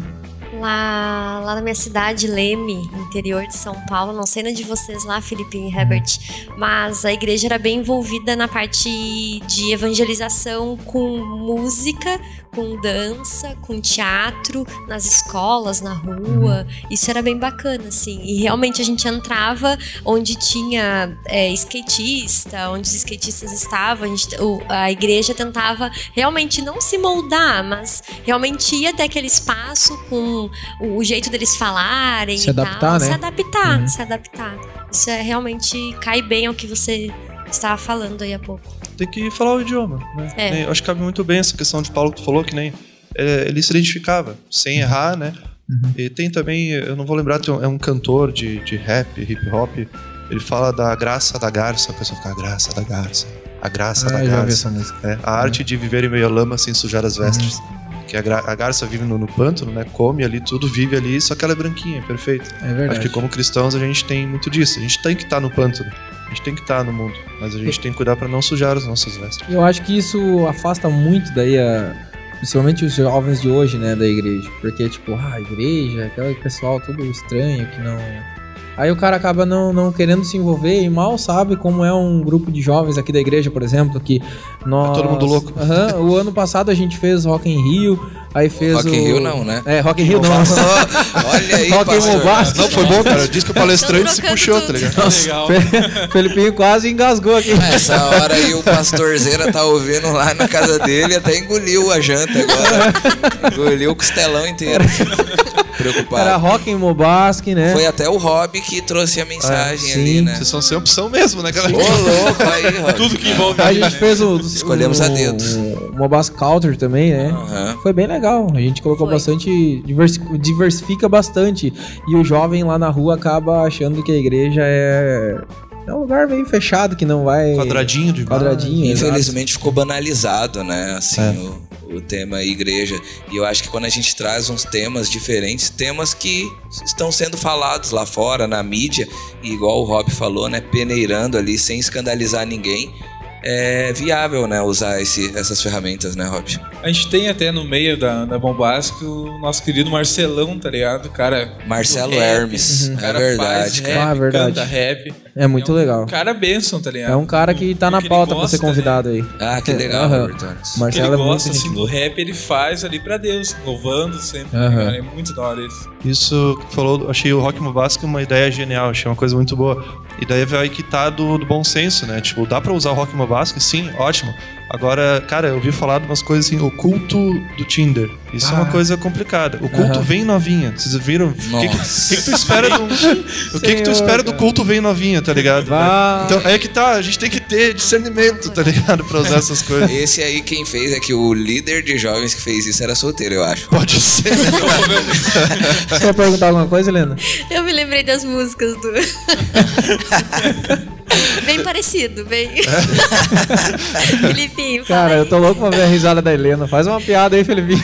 Lá, lá na minha cidade, Leme, interior de São Paulo, não sei na de vocês lá, Felipe e Herbert, mas a igreja era bem envolvida na parte de evangelização com música, com dança, com teatro, nas escolas, na rua. Isso era bem bacana, assim. E realmente a gente entrava onde tinha é, skatista, onde os skatistas estavam. A, gente- o- a igreja tentava realmente não se moldar, mas realmente ir até aquele espaço com o, o jeito deles falarem Se e adaptar, tal. né? Se adaptar, Uhum. se adaptar. Isso é realmente cai bem ao que você estava falando aí há pouco. Tem que falar o idioma, né? É. Nem- acho que cabe muito bem essa questão de Paulo que tu falou, que nem é, ele se identificava, sem errar, né? E tem também, eu não vou lembrar, tem um- é um cantor de, de rap, hip hop, ele fala da graça da garça, a pessoa fica, a graça da garça. A graça Ah, da garça. essa música. É, a arte de viver em meio à lama sem sujar as vestes. Que a, a garça vive no, no pântano, né? Come ali, tudo vive ali, só que ela é branquinha, perfeita. É verdade. Acho que como cristãos a gente tem muito disso. A gente tem que estar no pântano. A gente tem que estar no mundo. Mas a gente tem que cuidar pra não sujar as nossas vestes. Eu acho que isso afasta muito daí a. Principalmente os jovens de hoje, né, da igreja. Porque, tipo, ah, igreja, aquele pessoal tudo estranho que não. Aí o cara acaba não, não querendo se envolver e mal sabe como é um grupo de jovens aqui da igreja, por exemplo, que nós... todo mundo louco. Aham, o ano passado a gente fez Rock in Rio, aí fez Rock o... in Rio não, né? É, Rock in Rio não. Olha aí, Rock pastor. Não, foi bom, cara. Diz que o palestrante se puxou, tudo. tá ligado? Nossa, Legal. Fe- Felipinho quase engasgou aqui. Essa hora aí o pastorzeira tá ouvindo lá na casa dele, até engoliu a janta agora. Engoliu o costelão inteiro. Preocupado. Era Rock in Mobasque, né? Foi até o Rob que trouxe a mensagem Ah, ali, né? Vocês são sem opção mesmo, né, galera? Ô, louco aí, Rob. Tudo que envolve A gente fez o. Escolhemos o, a dedo. O Mobasque Culture também, né? Aham. Foi bem legal. A gente colocou Foi. bastante. diversi- diversifica bastante. E o jovem lá na rua acaba achando que a igreja é. É um lugar meio fechado que não vai. Quadradinho de Quadradinho. Infelizmente ficou banalizado, né? Assim, É. o, o tema igreja. E eu acho que quando a gente traz uns temas diferentes, temas que estão sendo falados lá fora, na mídia, e igual o Rob falou, né? Peneirando ali, sem escandalizar ninguém. É viável, né? Usar esse- essas ferramentas, né, Rob? A gente tem até no meio da, da Bombástica o nosso querido Marcelão, tá ligado? O cara. Marcelo rap, Hermes, o é cara verdade, faz cara. Rap, Ah, verdade. Canta rap. É muito um legal. Cara benção, tá ligado? É um cara que tá na que pauta pra gosta, ser convidado aí. Ah, que legal, Aham. Robert Jones. O que Marcelo ele é muito gosta assim do rap, ele faz ali pra Deus, louvando sempre. Aham. Cara, é muito da hora isso. Isso que tu falou, achei o Rock Mobasco uma ideia genial, achei uma coisa muito boa. E daí vai quitar do, do bom senso, né? Tipo, dá pra usar o Rock Mobasco? Sim, ótimo. Agora, cara, eu ouvi falar de umas coisas assim, o culto do Tinder. Isso é Ah. uma coisa complicada. O culto Aham. vem novinha. Vocês viram? O que, que, que que tu espera do. O que, que tu espera do culto vem novinha, tá ligado? Vá. Então, é que tá, a gente tem que ter discernimento, tá ligado? Pra usar essas coisas. Esse aí quem fez é que o líder de jovens que fez isso era solteiro, eu acho. Pode ser. Você quer perguntar alguma coisa, Helena? Eu me lembrei das músicas do. bem parecido, bem. Filipinho, fala Cara, aí. eu tô louco pra ver a risada da Helena. Faz uma piada aí, Felipinho.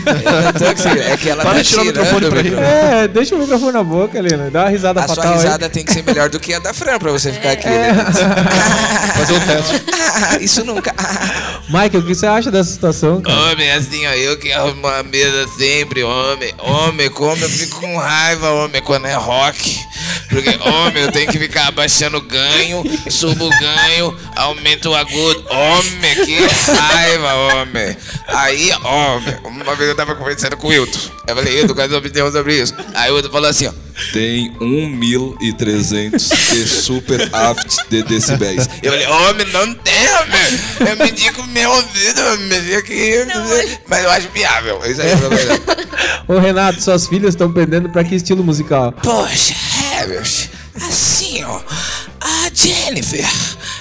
É que ela Para tá de tirar o tirando microfone pra rir. É, deixa o microfone na boca, Helena. Dá uma risada A sua fatal risada tem que ser melhor do que a da Fran pra você ficar aqui. É. né? Fazer um teste. Ah, Isso nunca. aí. Michael, o que você acha dessa situação, cara? Homem, assim, ó, eu que arrumo a mesa sempre, homem. Homem, como eu fico com raiva, homem, quando é rock. Porque, homem, eu tenho que ficar abaixando o ganho, subo o ganho, aumento o agudo. Homem, que raiva, homem. Aí, homem, uma vez eu tava conversando com o Wilton. Eu falei, Wilton, qual é a sua opinião sobre isso? Aí o Wilton falou assim, ó. Tem 1.300 de super aft de decibéis. Eu falei, homem, não tem, homem. Eu me digo meu ouvido, homem. Aqui, mas eu acho viável. Isso aí, Ô, Renato, suas filhas estão pendendo pra que estilo musical? Poxa, Herbert, assim, ó. A Jennifer,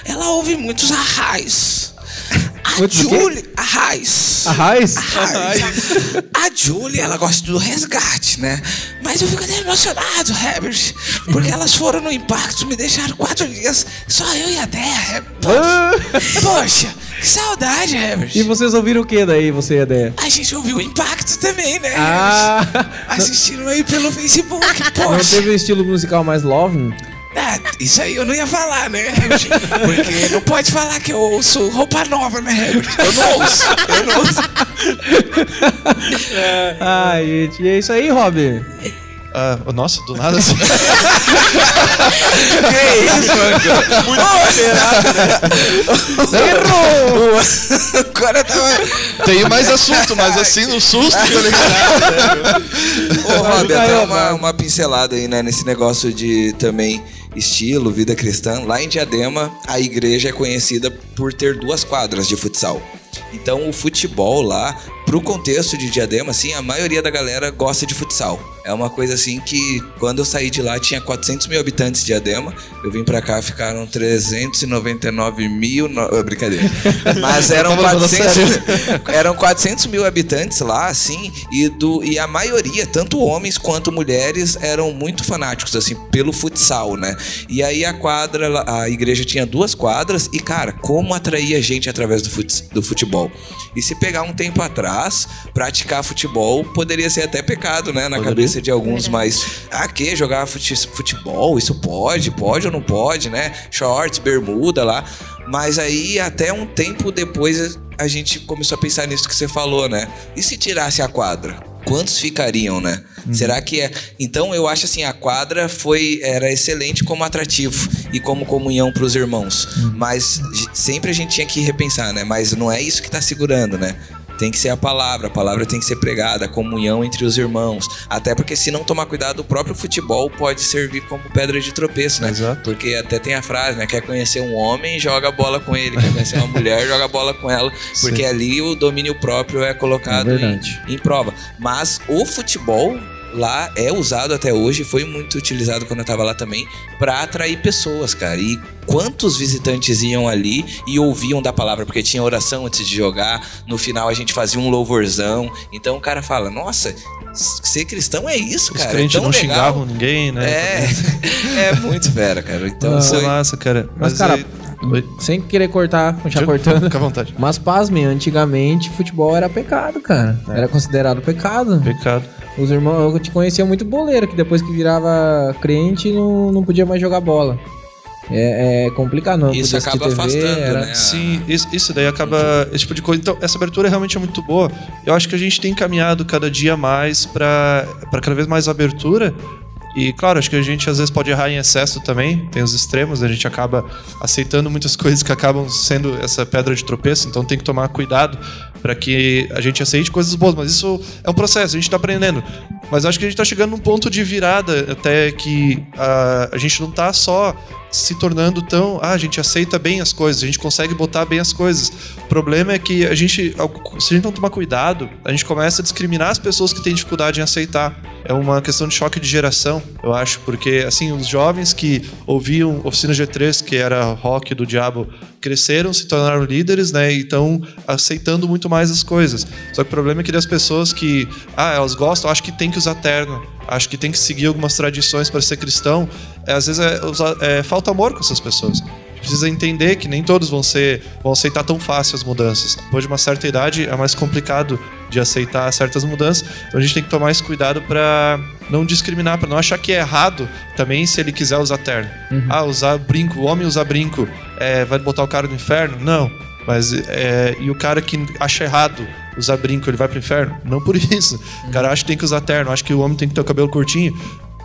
ela ouve muitos arrais. A Muitos o quê? Julie, arrais. Arraiz? Arrais. A Julie, ela gosta do resgate, né? Mas eu fico até emocionado, Herbert. Porque elas foram no impacto, me deixaram quatro dias, só eu e a Dea. Poxa, poxa, que saudade, Herbert. E vocês ouviram o que daí, você e a ideia? A gente ouviu o impacto também, né? Ah? Assistiram aí pelo Facebook, não poxa. teve um estilo musical mais loving? Ah, isso aí eu não ia falar, né, Herbert? Porque não pode falar que eu ouço roupa nova, né, Herbert? Eu não ouço, eu não ouço. Ai, gente, e é isso aí, Rob. Ah, nossa, do nada assim. Que isso, mano? Muito Errou! O cara tava... Tem mais assunto, mas assim no susto, tá ligado? Ô, Rob, até uma, uma pincelada aí, né, nesse negócio de também estilo, vida cristã. Lá em Diadema, a igreja é conhecida por ter duas quadras de futsal. Então, o futebol lá, pro contexto de Diadema, assim, a maioria da galera gosta de futsal. É uma coisa assim que quando eu saí de lá tinha 400 mil habitantes de Adema. Eu vim pra cá, ficaram 399 mil. No... ah, Brincadeira. Mas eram Tava falando 400, eram 400 mil habitantes lá, assim, e, do, e a maioria, tanto homens quanto mulheres, eram muito fanáticos, assim, pelo futsal, né? E aí a quadra, a igreja tinha duas quadras, e cara, como atraía gente através do, fut, do futebol. E se pegar um tempo atrás, praticar futebol poderia ser até pecado, né? Na cabeça de alguns, mas ah, que jogar fute- futebol? Isso pode? Pode ou não pode, né? Shorts, bermuda lá. Mas aí, até um tempo depois, a gente começou a pensar nisso que você falou, né? E se tirasse a quadra? Quantos ficariam, né? Será que é. Então eu acho assim, a quadra foi era excelente como atrativo e como comunhão para os irmãos. Mas j- sempre a gente tinha que repensar, né? Mas não é isso que tá segurando, né? Tem que ser a palavra, a palavra tem que ser pregada, a comunhão entre os irmãos. Até porque se não tomar cuidado, o próprio futebol pode servir como pedra de tropeço, né? Porque até tem a frase, né? Quer conhecer um homem, joga a bola com ele. Quer conhecer uma mulher, joga a bola com ela. Porque Sim. ali o domínio próprio é colocado É em, em prova. Mas o futebol lá é usado até hoje, foi muito utilizado quando eu tava lá também, pra atrair pessoas, cara. E quantos visitantes iam ali e ouviam da palavra, porque tinha oração antes de jogar, no final a gente fazia um louvorzão. Então o cara fala: "Nossa, ser cristão é isso, Os cara. crentes é tão não legal. xingavam ninguém, né? É, é muito fera, cara. Então Isso é foi massa, cara. Mas, Mas cara, aí- sem querer cortar, já cortando. Fica à vontade. Mas pasmem, antigamente futebol era pecado, cara. Era considerado pecado. Pecado. Os irmãos, eu te conhecia muito boleiro, que depois que virava crente não, não podia mais jogar bola. É, é complicado, não. Isso acaba afastando, era- né? Sim, isso, isso daí acaba. Esse tipo de coisa. Então, essa abertura realmente é muito boa. Eu acho que a gente tem caminhado cada dia mais para cada vez mais abertura. E claro, acho que a gente às vezes pode errar em excesso também, tem os extremos, a gente acaba aceitando muitas coisas que acabam sendo essa pedra de tropeço, então tem que tomar cuidado para que a gente aceite coisas boas, mas isso é um processo, a gente tá aprendendo. Mas acho que a gente tá chegando num ponto de virada até que a, a gente não tá só se tornando tão. Ah, a gente aceita bem as coisas, a gente consegue botar bem as coisas. O problema é que a gente, se a gente não tomar cuidado, a gente começa a discriminar as pessoas que têm dificuldade em aceitar. É uma questão de choque de geração, eu acho, porque assim, os jovens que ouviam Oficina G3, que era rock do diabo, cresceram, se tornaram líderes, né? E estão aceitando muito mais as coisas. Só que o problema é que as pessoas que, ah, elas gostam, acho que tem que usar terno, acho que tem que seguir algumas tradições para ser cristão. É, às vezes é, é, falta amor com essas pessoas. Precisa entender que nem todos vão ser vão aceitar tão fácil as mudanças. Depois de uma certa idade é mais complicado de aceitar certas mudanças. Então a gente tem que tomar esse cuidado para não discriminar, para não achar que é errado também se ele quiser usar terno. Ah, usar brinco, o homem usar brinco é, vai botar o cara no inferno? Não. Mas é, e o cara que acha errado usar brinco, ele vai pro inferno? Não por isso. O cara acha que tem que usar terno, acha que o homem tem que ter o cabelo curtinho.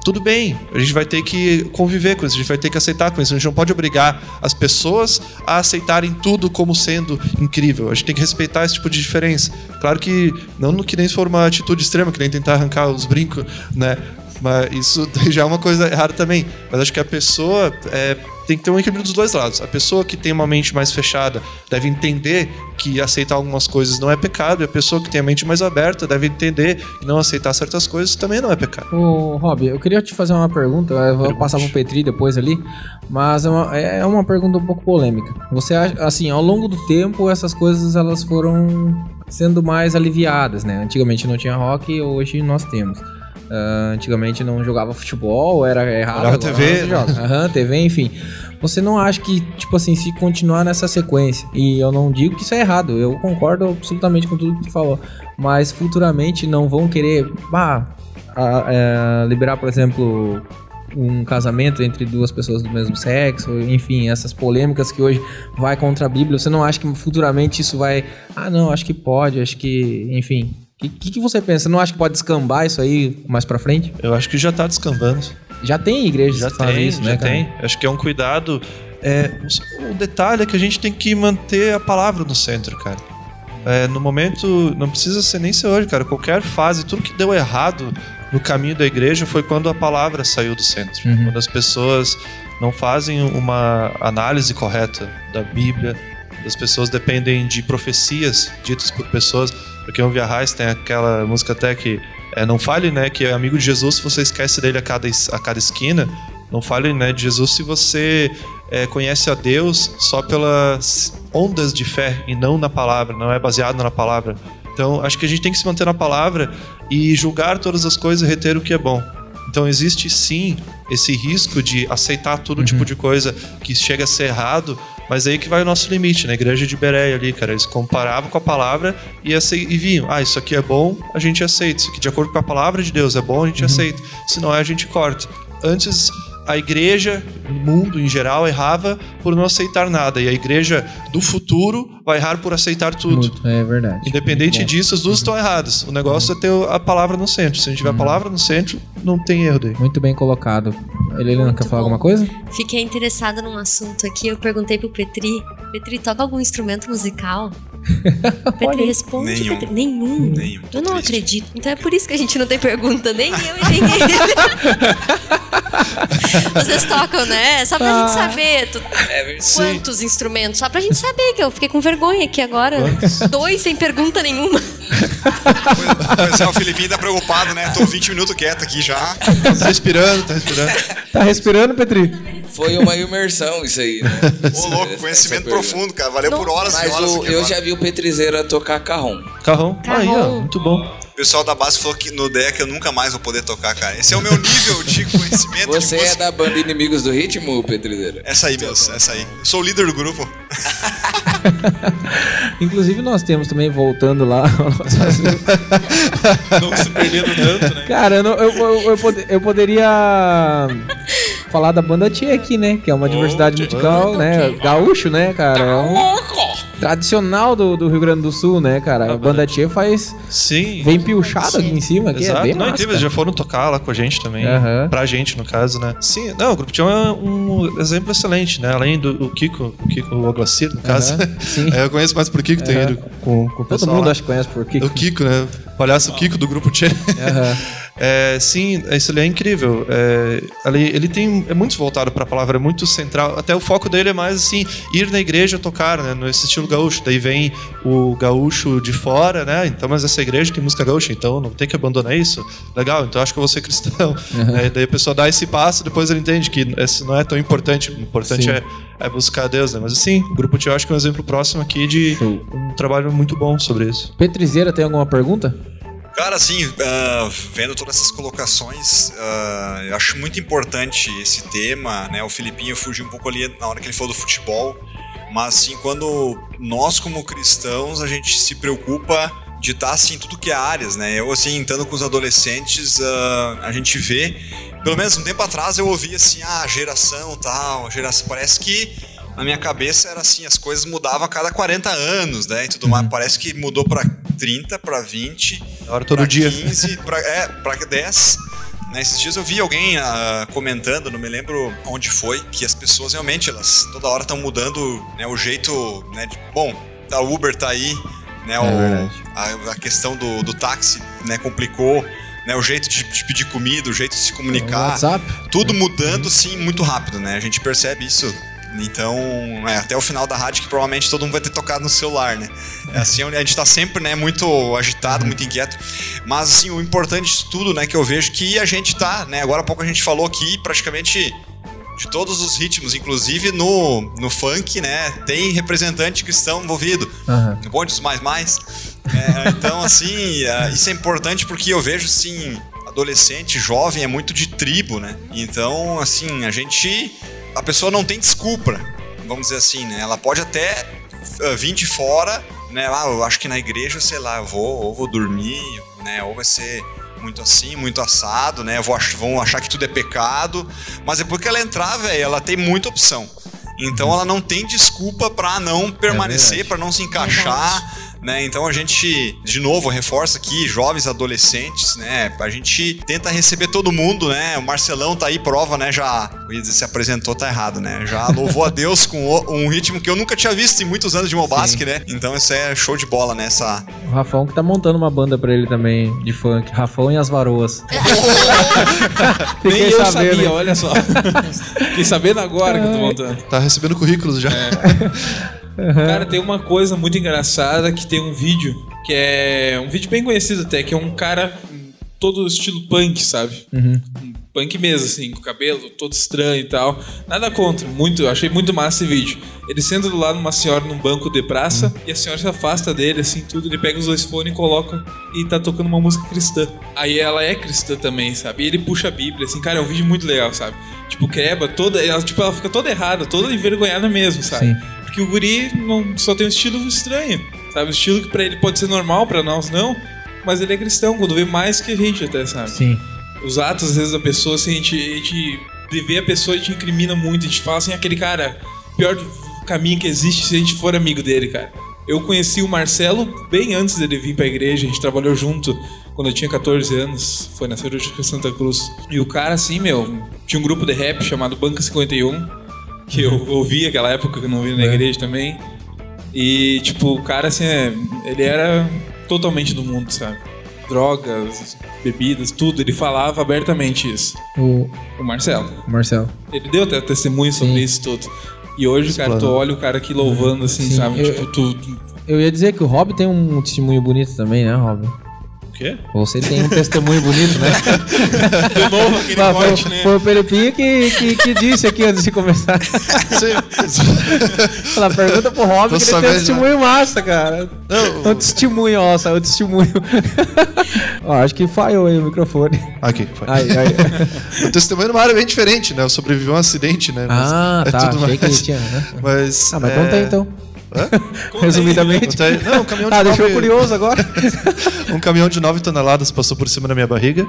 Tudo bem, a gente vai ter que conviver com isso, a gente vai ter que aceitar com isso. A gente não pode obrigar as pessoas a aceitarem tudo como sendo incrível. A gente tem que respeitar esse tipo de diferença. Claro que não no que nem se for uma atitude extrema, que nem tentar arrancar os brincos, né? Mas isso já é uma coisa errada também. Mas acho que a pessoa é, tem que ter um equilíbrio dos dois lados. A pessoa que tem uma mente mais fechada deve entender que aceitar algumas coisas não é pecado, e a pessoa que tem a mente mais aberta deve entender que não aceitar certas coisas também não é pecado. Ô, Rob, eu queria te fazer uma pergunta, eu vou passar pro Petri depois ali, mas é uma, é uma pergunta um pouco polêmica. Você acha, assim, ao longo do tempo, essas coisas elas foram sendo mais aliviadas, né? Antigamente não tinha rock, hoje nós temos. Ah, antigamente não jogava futebol, era errado. Olhava agora TV, joga. Aham, TV, enfim. Você não acha que, tipo assim, se continuar nessa sequência, e eu não digo que isso é errado, eu concordo absolutamente com tudo que tu falou, mas futuramente não vão querer, bah, a- é, liberar, por exemplo, um casamento entre duas pessoas do mesmo sexo, enfim, essas polêmicas que hoje vai contra a Bíblia, você não acha que futuramente isso vai, ah, não, acho que pode, acho que, enfim. O que, que, você pensa? Você não acha que pode descambar isso aí mais pra frente? Eu acho que já tá descambando. Já tem igrejas Já que fazem tem, isso, já né, cara? tem. Acho que é um cuidado. É, o, o detalhe é que a gente tem que manter a palavra no centro, cara. É, no momento, não precisa ser nem ser hoje, cara. Qualquer fase, tudo que deu errado no caminho da igreja foi quando a palavra saiu do centro. Uhum. Quando as pessoas não fazem uma análise correta da Bíblia, as pessoas dependem de profecias ditas por pessoas. Pra quem ouve a Raiz, tem aquela música até que É, não fale, né, que é amigo de Jesus se você esquece dele a cada, a cada esquina. Não fale, né, de Jesus se você é, conhece a Deus só pelas ondas de fé e não na palavra, não é baseado na palavra. Então, acho que a gente tem que se manter na palavra e julgar todas as coisas e reter o que é bom. Então, existe sim esse risco de aceitar todo tipo de coisa que chega a ser errado, mas aí que vai o nosso limite, na igreja de Bereia ali, cara. Eles comparavam com a palavra e, e viam, ah, isso aqui é bom, a gente aceita. Isso aqui, de acordo com a palavra de Deus, é bom, a gente aceita. Se não é, a gente corta. Antes, a igreja, o mundo em geral, errava por não aceitar nada. E a igreja do futuro vai errar por aceitar tudo. Muito, é verdade. Independente bom. disso, as duas estão erradas. O negócio é ter a palavra no centro. Se a gente tiver a palavra no centro, não tem erro daí. Muito bem colocado. Helena, quer falar alguma coisa? Fiquei interessada num assunto aqui. Eu perguntei pro Petri. Petri, toca algum instrumento musical? Petri responde. Nenhum. Petri, nenhum. Nenhum. Eu não acredito. Então é por isso que a gente não tem pergunta, nem eu e nem ele. Vocês tocam, né? Só pra gente saber tu- quantos instrumentos. Só pra gente saber, que eu fiquei com vergonha aqui agora. Dois sem pergunta nenhuma. Pois é, o Filipinho tá preocupado, né? Tô 20 minutos quieto aqui já. Tá respirando, tá respirando. Tá respirando, Petri? Foi uma imersão isso aí, né? Ô, louco, conhecimento profundo, cara. Valeu por horas e Mas horas o- aqui eu agora. já vi o Petrizeira tocar carrom. Carrão. Aí, ó, muito bom. O pessoal da base falou que no deck eu nunca mais vou poder tocar, cara. Esse é o meu nível de conhecimento Você de é da banda Inimigos do Ritmo, Petrizeira? Essa aí mesmo, essa aí. Eu sou o líder do grupo. Inclusive, nós temos também, voltando lá. Não se perdendo tanto, né? Cara, eu, não- eu, eu, eu pode- eu poderia falar da banda Tia aqui, né? Que é uma diversidade musical, né? Gaúcho, né, cara? É um tradicional do, do Rio Grande do Sul, né, cara? A banda Tia faz. Sim. Vem piochado aqui em cima, aqui Exato. é bem não, massa, incrível, eles já foram tocar lá com a gente também. Aham. Pra gente, no caso, né? Sim, não, o Grupo Tião é um exemplo excelente, né? Além do o Kiko, o Kiko Oglacir, no caso. Aham, sim. É, eu conheço mais por Kiko, tem Aham. ido com, com o Todo pessoal mundo lá. acho que conhece por Kiko. O Kiko, né? Palhaço Kiko do Grupo Tchê. Aham. É, sim, isso ali é incrível. É, ele, ele tem é muito voltado para a palavra, é muito central. Até o foco dele é mais assim ir na igreja tocar, né, nesse estilo gaúcho. Daí vem o gaúcho de fora, né? Então, mas essa igreja tem música gaúcha, então não tem que abandonar isso. Legal, então acho que eu vou ser cristão. Né, daí a pessoa dá esse passo, depois ele entende que esse não é tão importante. O importante Sim. é, é buscar Deus, né? Mas assim, o grupo Tio acho que é um exemplo próximo aqui de um trabalho muito bom sobre isso. Petrizeira tem alguma pergunta? Cara, assim, ah, vendo todas essas colocações, ah, eu acho muito importante esse tema, né? O Filipinho fugiu um pouco ali na hora que ele falou do futebol, mas assim, quando nós como cristãos, a gente se preocupa de estar assim em tudo que é áreas, né? Eu assim, estando com os adolescentes, ah, a gente vê, pelo menos um tempo atrás eu ouvi assim, ah, geração tal, geração, parece que na minha cabeça era assim, as coisas mudavam a cada 40 anos, né? E tudo mais. Parece que mudou pra 30, pra 20, Hora todo pra dia. 15, pra, é, pra 10. Né, esses dias eu vi alguém ah, comentando, não me lembro onde foi, que as pessoas realmente, elas toda hora estão mudando né, o jeito, né, de, bom, a Uber tá aí, né, o- verdade. a, a questão do, do táxi, né, complicou, né, o jeito de, de pedir comida, o jeito de se comunicar, WhatsApp. tudo mudando, sim, muito rápido, né, a gente percebe isso então, é, até o final da rádio que provavelmente todo mundo vai ter tocado no celular, né? É assim, a gente tá sempre, né, muito agitado, muito inquieto. Mas, assim, o importante disso tudo, né, que eu vejo que a gente tá, né? Agora há pouco a gente falou aqui praticamente de todos os ritmos, inclusive no, no funk, né? Tem representante cristão envolvido. Aham. No bonde dos mais mais. É, então, assim, é, isso é importante porque eu vejo, assim, adolescente, jovem, é muito de tribo, né? Então, assim, a gente. A pessoa não tem desculpa, vamos dizer assim, né? Ela pode até uh, vir de fora, né? Ah, eu acho que na igreja, sei lá, eu vou, ou vou dormir, né? Ou vai ser muito assim, muito assado, né? Vou ach- vão achar que tudo é pecado. Mas depois que ela entrar, velho, ela tem muita opção. Então ela não tem desculpa pra não permanecer, pra não se encaixar, né? Então a gente, de novo, reforça aqui, jovens adolescentes, né? A gente tenta receber todo mundo, né? O Marcelão tá aí, prova, né? Já se apresentou, tá errado, né? Já louvou a Deus com o- um ritmo que eu nunca tinha visto em muitos anos de Mobasque, né? Então isso é show de bola, né? Essa, O Rafão que tá montando uma banda pra ele também, de funk. Rafão e as Varoas. Nem eu sabendo, sabia, olha só. Fiquei sabendo agora que eu tô montando. Tá recebendo currículos já. Cara, tem uma coisa muito engraçada que tem um vídeo, que é um vídeo bem conhecido até, que é um cara todo estilo punk, sabe? Uhum. Punk mesmo, assim, com o cabelo todo estranho e tal. Nada contra, muito, eu achei muito massa esse vídeo. Ele senta do lado de uma senhora num banco de praça e a senhora se afasta dele, assim, tudo. Ele pega os dois fones e coloca e tá tocando uma música cristã. Aí ela é cristã também, sabe? E ele puxa a Bíblia, assim, cara, é um vídeo muito legal, sabe? Tipo, quebra toda. Ela, tipo, ela fica toda errada, toda envergonhada mesmo, sabe? Sim. Porque o guri não, só tem um estilo estranho, sabe? Um estilo que pra ele pode ser normal, pra nós não. Mas ele é cristão, quando vê mais que a gente até, sabe? Sim. Os atos, às vezes, da pessoa, assim, a gente, a gente de ver a pessoa, a gente incrimina muito. A gente fala assim, aquele cara, pior caminho que existe se a gente for amigo dele, cara. Eu conheci o Marcelo bem antes dele vir pra igreja, a gente trabalhou junto quando eu tinha 14 anos, foi na cirúrgica Santa Cruz. E o cara, assim, meu, tinha um grupo de rap chamado Banca 51, que eu ouvi aquela época que eu não vi na igreja também. E, tipo, o cara, assim, é- ele era totalmente do mundo, sabe? Drogas, bebidas, tudo. Ele falava abertamente isso. O O Marcelo. Marcelo. Ele deu até testemunho sobre isso tudo. E hoje, cara, tu Explana. olha o cara aqui louvando, assim, Sim, sabe? eu- Tipo, tu, tu- Eu ia dizer que o Rob tem um testemunho bonito também, né, Rob? Quê? Você tem um testemunho bonito, né? De novo aquele Ah, foi, corte, né? foi o Felipinho que, que, que disse aqui antes de começar. Ela pergunta pro Rob Tô que ele tem um sabendo, testemunho massa, cara. Não, É um testemunho, ó, saiu o testemunho. ó, acho que falhou aí o microfone. Aqui, foi. Aí, aí. O testemunho numa área bem diferente, né? Eu sobrevivi a um acidente, né? Mas Ah, é tá. tudo Achei que mais. tinha. Né? Mas. Ah, mas é... conta aí então. Resumidamente. Não, um caminhão de Ah, deixou nove- curioso agora. Um caminhão de 9 toneladas passou por cima da minha barriga,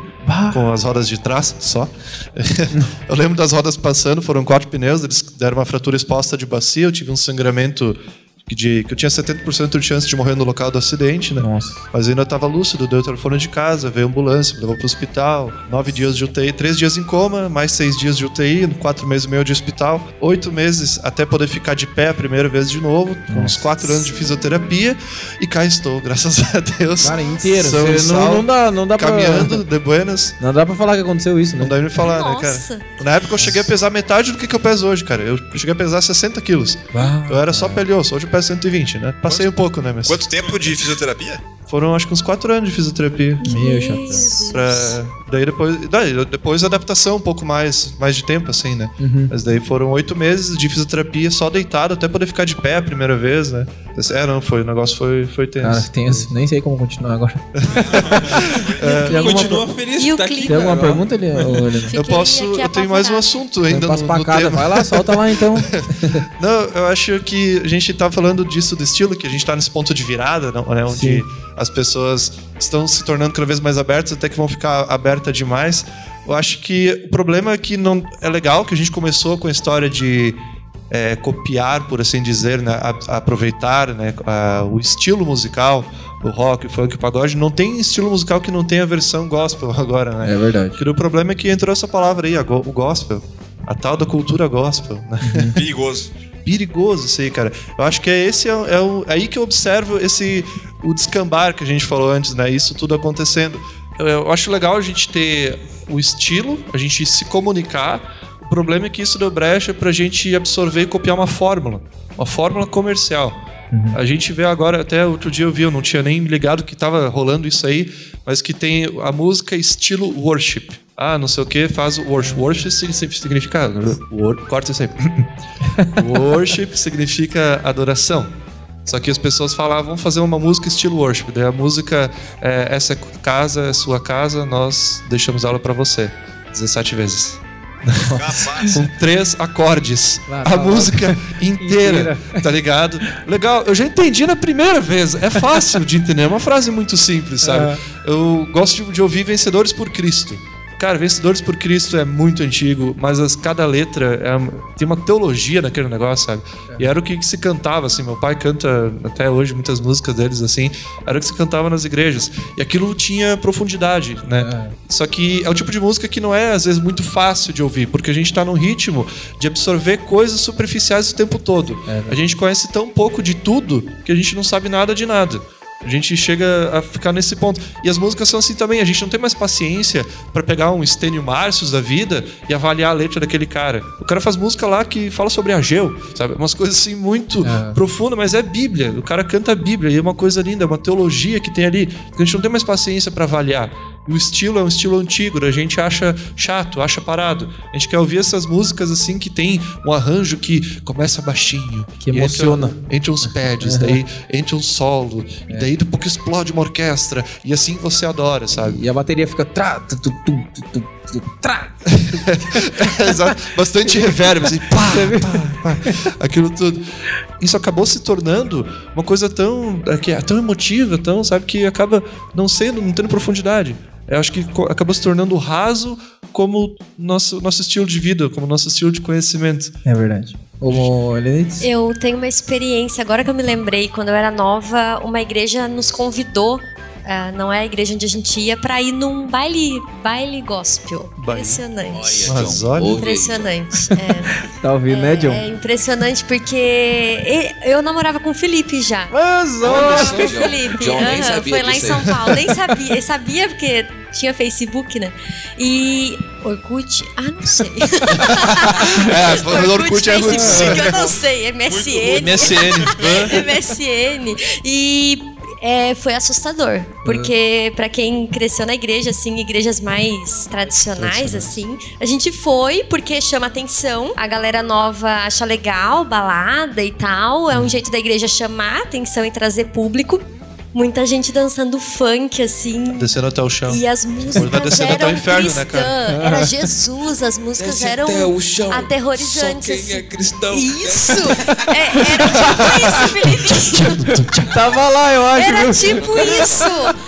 com as rodas de trás só. eu lembro das rodas passando, foram quatro pneus, eles deram uma fratura exposta de bacia, eu tive um sangramento de, que eu tinha 70% de chance de morrer no local do acidente, né? Nossa. Mas eu ainda estava lúcido, deu o telefone de casa, veio a ambulância, me levou para o hospital. Nove dias de UTI, três dias em coma, mais seis dias de UTI, quatro meses e meio de hospital, oito meses até poder ficar de pé a primeira vez de novo, com uns quatro anos de fisioterapia, e cá estou, graças a Deus. Cara, inteiro. São Você não, salvo, não dá, não dá pra. caminhando, de buenas. Não dá pra falar que aconteceu isso, né? Não dá pra me falar, né, Nossa. cara? Na época eu cheguei a pesar metade do que, que eu peso hoje, cara. Eu cheguei a pesar 60 quilos. Eu era só pele osso, hoje eu peso 120, né? Passei um pouco, né, mas... Quanto tempo de fisioterapia? Foram acho que uns 4 anos de fisioterapia. Meu chapéu. Pra... Daí depois. Daí, depois adaptação um pouco mais, mais de tempo, assim, né? Uhum. Mas daí foram oito meses de fisioterapia só deitado até poder ficar de pé a primeira vez, né? É, não, foi. O negócio foi, foi tenso. Cara, tenso. Nem sei como continuar agora. Alguma, continua feliz de E o estar aqui. clipe? tem alguma pergunta ali? eu posso. Eu tenho mais um assunto ainda Passo no, no casa. tema. Vai lá, solta lá então. Não, eu acho que a gente tá falando disso do estilo, que a gente tá nesse ponto de virada, não, né? Onde Sim. as pessoas estão se tornando cada vez mais abertas, até que vão ficar abertas demais. Eu acho que o problema é que não é legal que a gente começou com a história de é, copiar, por assim dizer, né? a- aproveitar né? a- o estilo musical, o rock, o funk, o pagode. Não tem estilo musical que não tenha a versão gospel agora, né? É verdade. Porque o problema é que entrou essa palavra aí, a o gospel. A tal da cultura gospel, né? Perigoso. Perigoso isso aí, cara. Eu acho que é esse é, é o- é aí que eu observo esse o descambar que a gente falou antes, né? Isso tudo acontecendo. Eu, eu acho legal a gente ter o estilo, a gente se comunicar. O problema é que isso deu brecha pra gente absorver e copiar uma fórmula, uma fórmula comercial. A gente vê agora, até outro dia eu vi, eu não tinha nem ligado que tava rolando isso aí, mas que tem a música estilo worship. Ah, não sei o que, faz o worship. Worship significa. wor- corta isso aí. worship significa adoração. Só que as pessoas falavam, vamos fazer uma música estilo worship. Daí a música é essa é casa, é sua casa, nós deixamos aula pra você. 17 vezes. Com três acordes. Lá, a tá, música inteira, Inteira. tá ligado? Legal, eu já entendi na primeira vez. É fácil de entender, é uma frase muito simples, sabe? É. Eu gosto de, de ouvir Vencedores por Cristo. Cara, Vencedores por Cristo é muito antigo, mas as- cada letra é- tem uma teologia naquele negócio, sabe? E era o que, se cantava, assim. Meu pai canta até hoje muitas músicas deles, assim. Era o que se cantava nas igrejas. E aquilo tinha profundidade, né? Só que é o tipo de música que não é, às vezes, muito fácil de ouvir, porque a gente tá num ritmo de absorver coisas superficiais o tempo todo. a gente conhece tão pouco de tudo que a gente não sabe nada de nada. A gente chega a ficar nesse ponto. E as músicas são assim também. A gente não tem mais paciência pra pegar um Stênio Márcios da vida e avaliar a letra daquele cara. O cara faz música lá que fala sobre Ageu, sabe? Umas coisas assim muito É. profundas, mas é Bíblia. O cara canta a Bíblia e é uma coisa linda, é uma teologia que tem ali. A gente não tem mais paciência pra avaliar. O estilo é um estilo antigo, a gente acha chato, acha parado. A gente quer ouvir essas músicas assim que tem um arranjo que começa baixinho. Que e emociona. Entra, entra uns pads, daí entra um solo, e daí pouco explode uma orquestra. E assim você adora, sabe? E a bateria fica. Tra, tu, tu, tu, tra. Exato. Bastante reverb, assim, pá, pá, pá, aquilo tudo. Isso acabou se tornando uma coisa tão, é, que é tão emotiva, tão, sabe, que acaba não sendo, não tendo profundidade. Eu acho que acabou se tornando raso como nosso, nosso estilo de vida, como nosso estilo de conhecimento. É verdade. Eu tenho uma experiência, agora que eu me lembrei, quando eu era nova, uma igreja nos convidou, ah, não é a igreja onde a gente ia, pra ir num baile, baile gospel. Baile. Impressionante. Mas olha. Impressionante. É, Tá ouvindo, né, John? é impressionante porque eu namorava com o Felipe já. Nossa, Com o Felipe. John sabia Foi lá em São aí. Paulo. Nem sabia. Ele sabia porque tinha Facebook, né? E. Orkut? Ah, não sei. É, o Orkut é ruim. Facebook, eu não sei. MSN. MSN. MSN. E é, foi assustador. Porque pra quem cresceu na igreja, assim, igrejas mais tradicionais, assim, a gente foi porque chama atenção. A galera nova acha legal, balada e tal. É um jeito da igreja chamar atenção e trazer público. Muita gente dançando funk, assim. Descendo até o chão. E as músicas descendo até o eram inferno, né, cara? era Jesus, as músicas Desce eram até o chão. aterrorizantes. Só quem assim. é cristão. Isso! É, era tipo isso, Felipe. Tava lá, eu acho. Era tipo isso.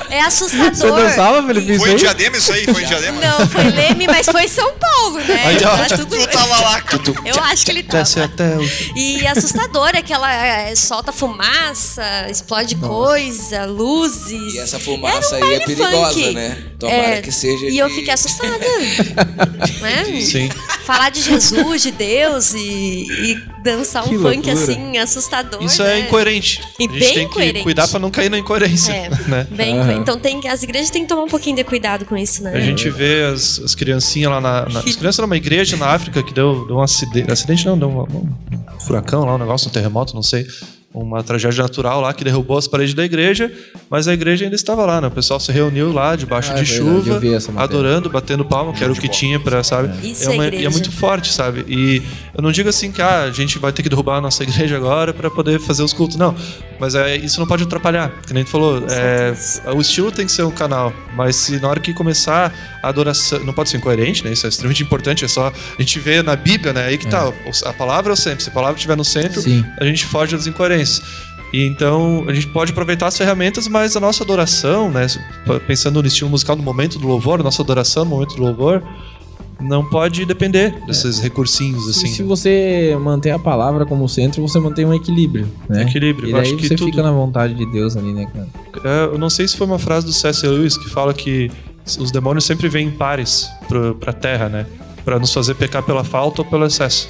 É Você assustador. dançava, Felipe? Foi em? Diadema isso aí? Foi em Diadema? Não, foi Leme, mas foi São Paulo, né? Aí, ó. Tá tudo... Tu tava lá. Eu acho que ele tava. Desce até o E assustador é que ela é, solta fumaça, explode coisa, luzes. E essa fumaça um aí é perigosa, funk. né? Tomara É, que seja. E eu fiquei assustada. né? Sim. Falar de Jesus, de Deus e, e dançar um Que funk loucura. assim, assustador. Isso né? é incoerente. E a gente bem tem que incoerente. cuidar pra não cair na incoerência, É, né? bem, Aham. então tem as igrejas têm que tomar um pouquinho de cuidado com isso, né? A gente vê as, as criancinhas lá na, na- As crianças numa igreja na África que deu, deu um acidente. Acidente não, deu um, um furacão lá, um negócio, um terremoto, não sei. Uma tragédia natural lá que derrubou as paredes da igreja, mas a igreja ainda estava lá, né? O pessoal se reuniu lá debaixo Ah, é de eu chuva, adorando, batendo palma, que era o que tinha pra, sabe? Isso é é uma- e é muito forte, sabe? E eu não digo assim que ah, a gente vai ter que derrubar a nossa igreja agora pra poder fazer os cultos, não. Mas é, isso não pode atrapalhar, que nem tu falou. É, o estilo tem que ser um canal, mas se na hora que começar a adoração. Não pode ser incoerente, né? Isso é extremamente importante. É só. A gente vê na Bíblia, né? Aí que tá. A palavra é o centro. Se a palavra estiver no centro, Sim. a gente foge das E então a gente pode aproveitar as ferramentas, mas a nossa adoração, né? Pensando no estilo musical no momento do louvor, a nossa adoração no momento do louvor, não pode depender desses recursinhos Se, assim. se você manter a palavra como centro, você mantém um equilíbrio, né? Equilíbrio. E daí você tudo- fica na vontade de Deus ali, né, cara? É, eu não sei se foi uma frase do C.S. Lewis que fala que os demônios sempre vêm em pares pro, pra terra, né? Pra nos fazer pecar pela falta ou pelo excesso.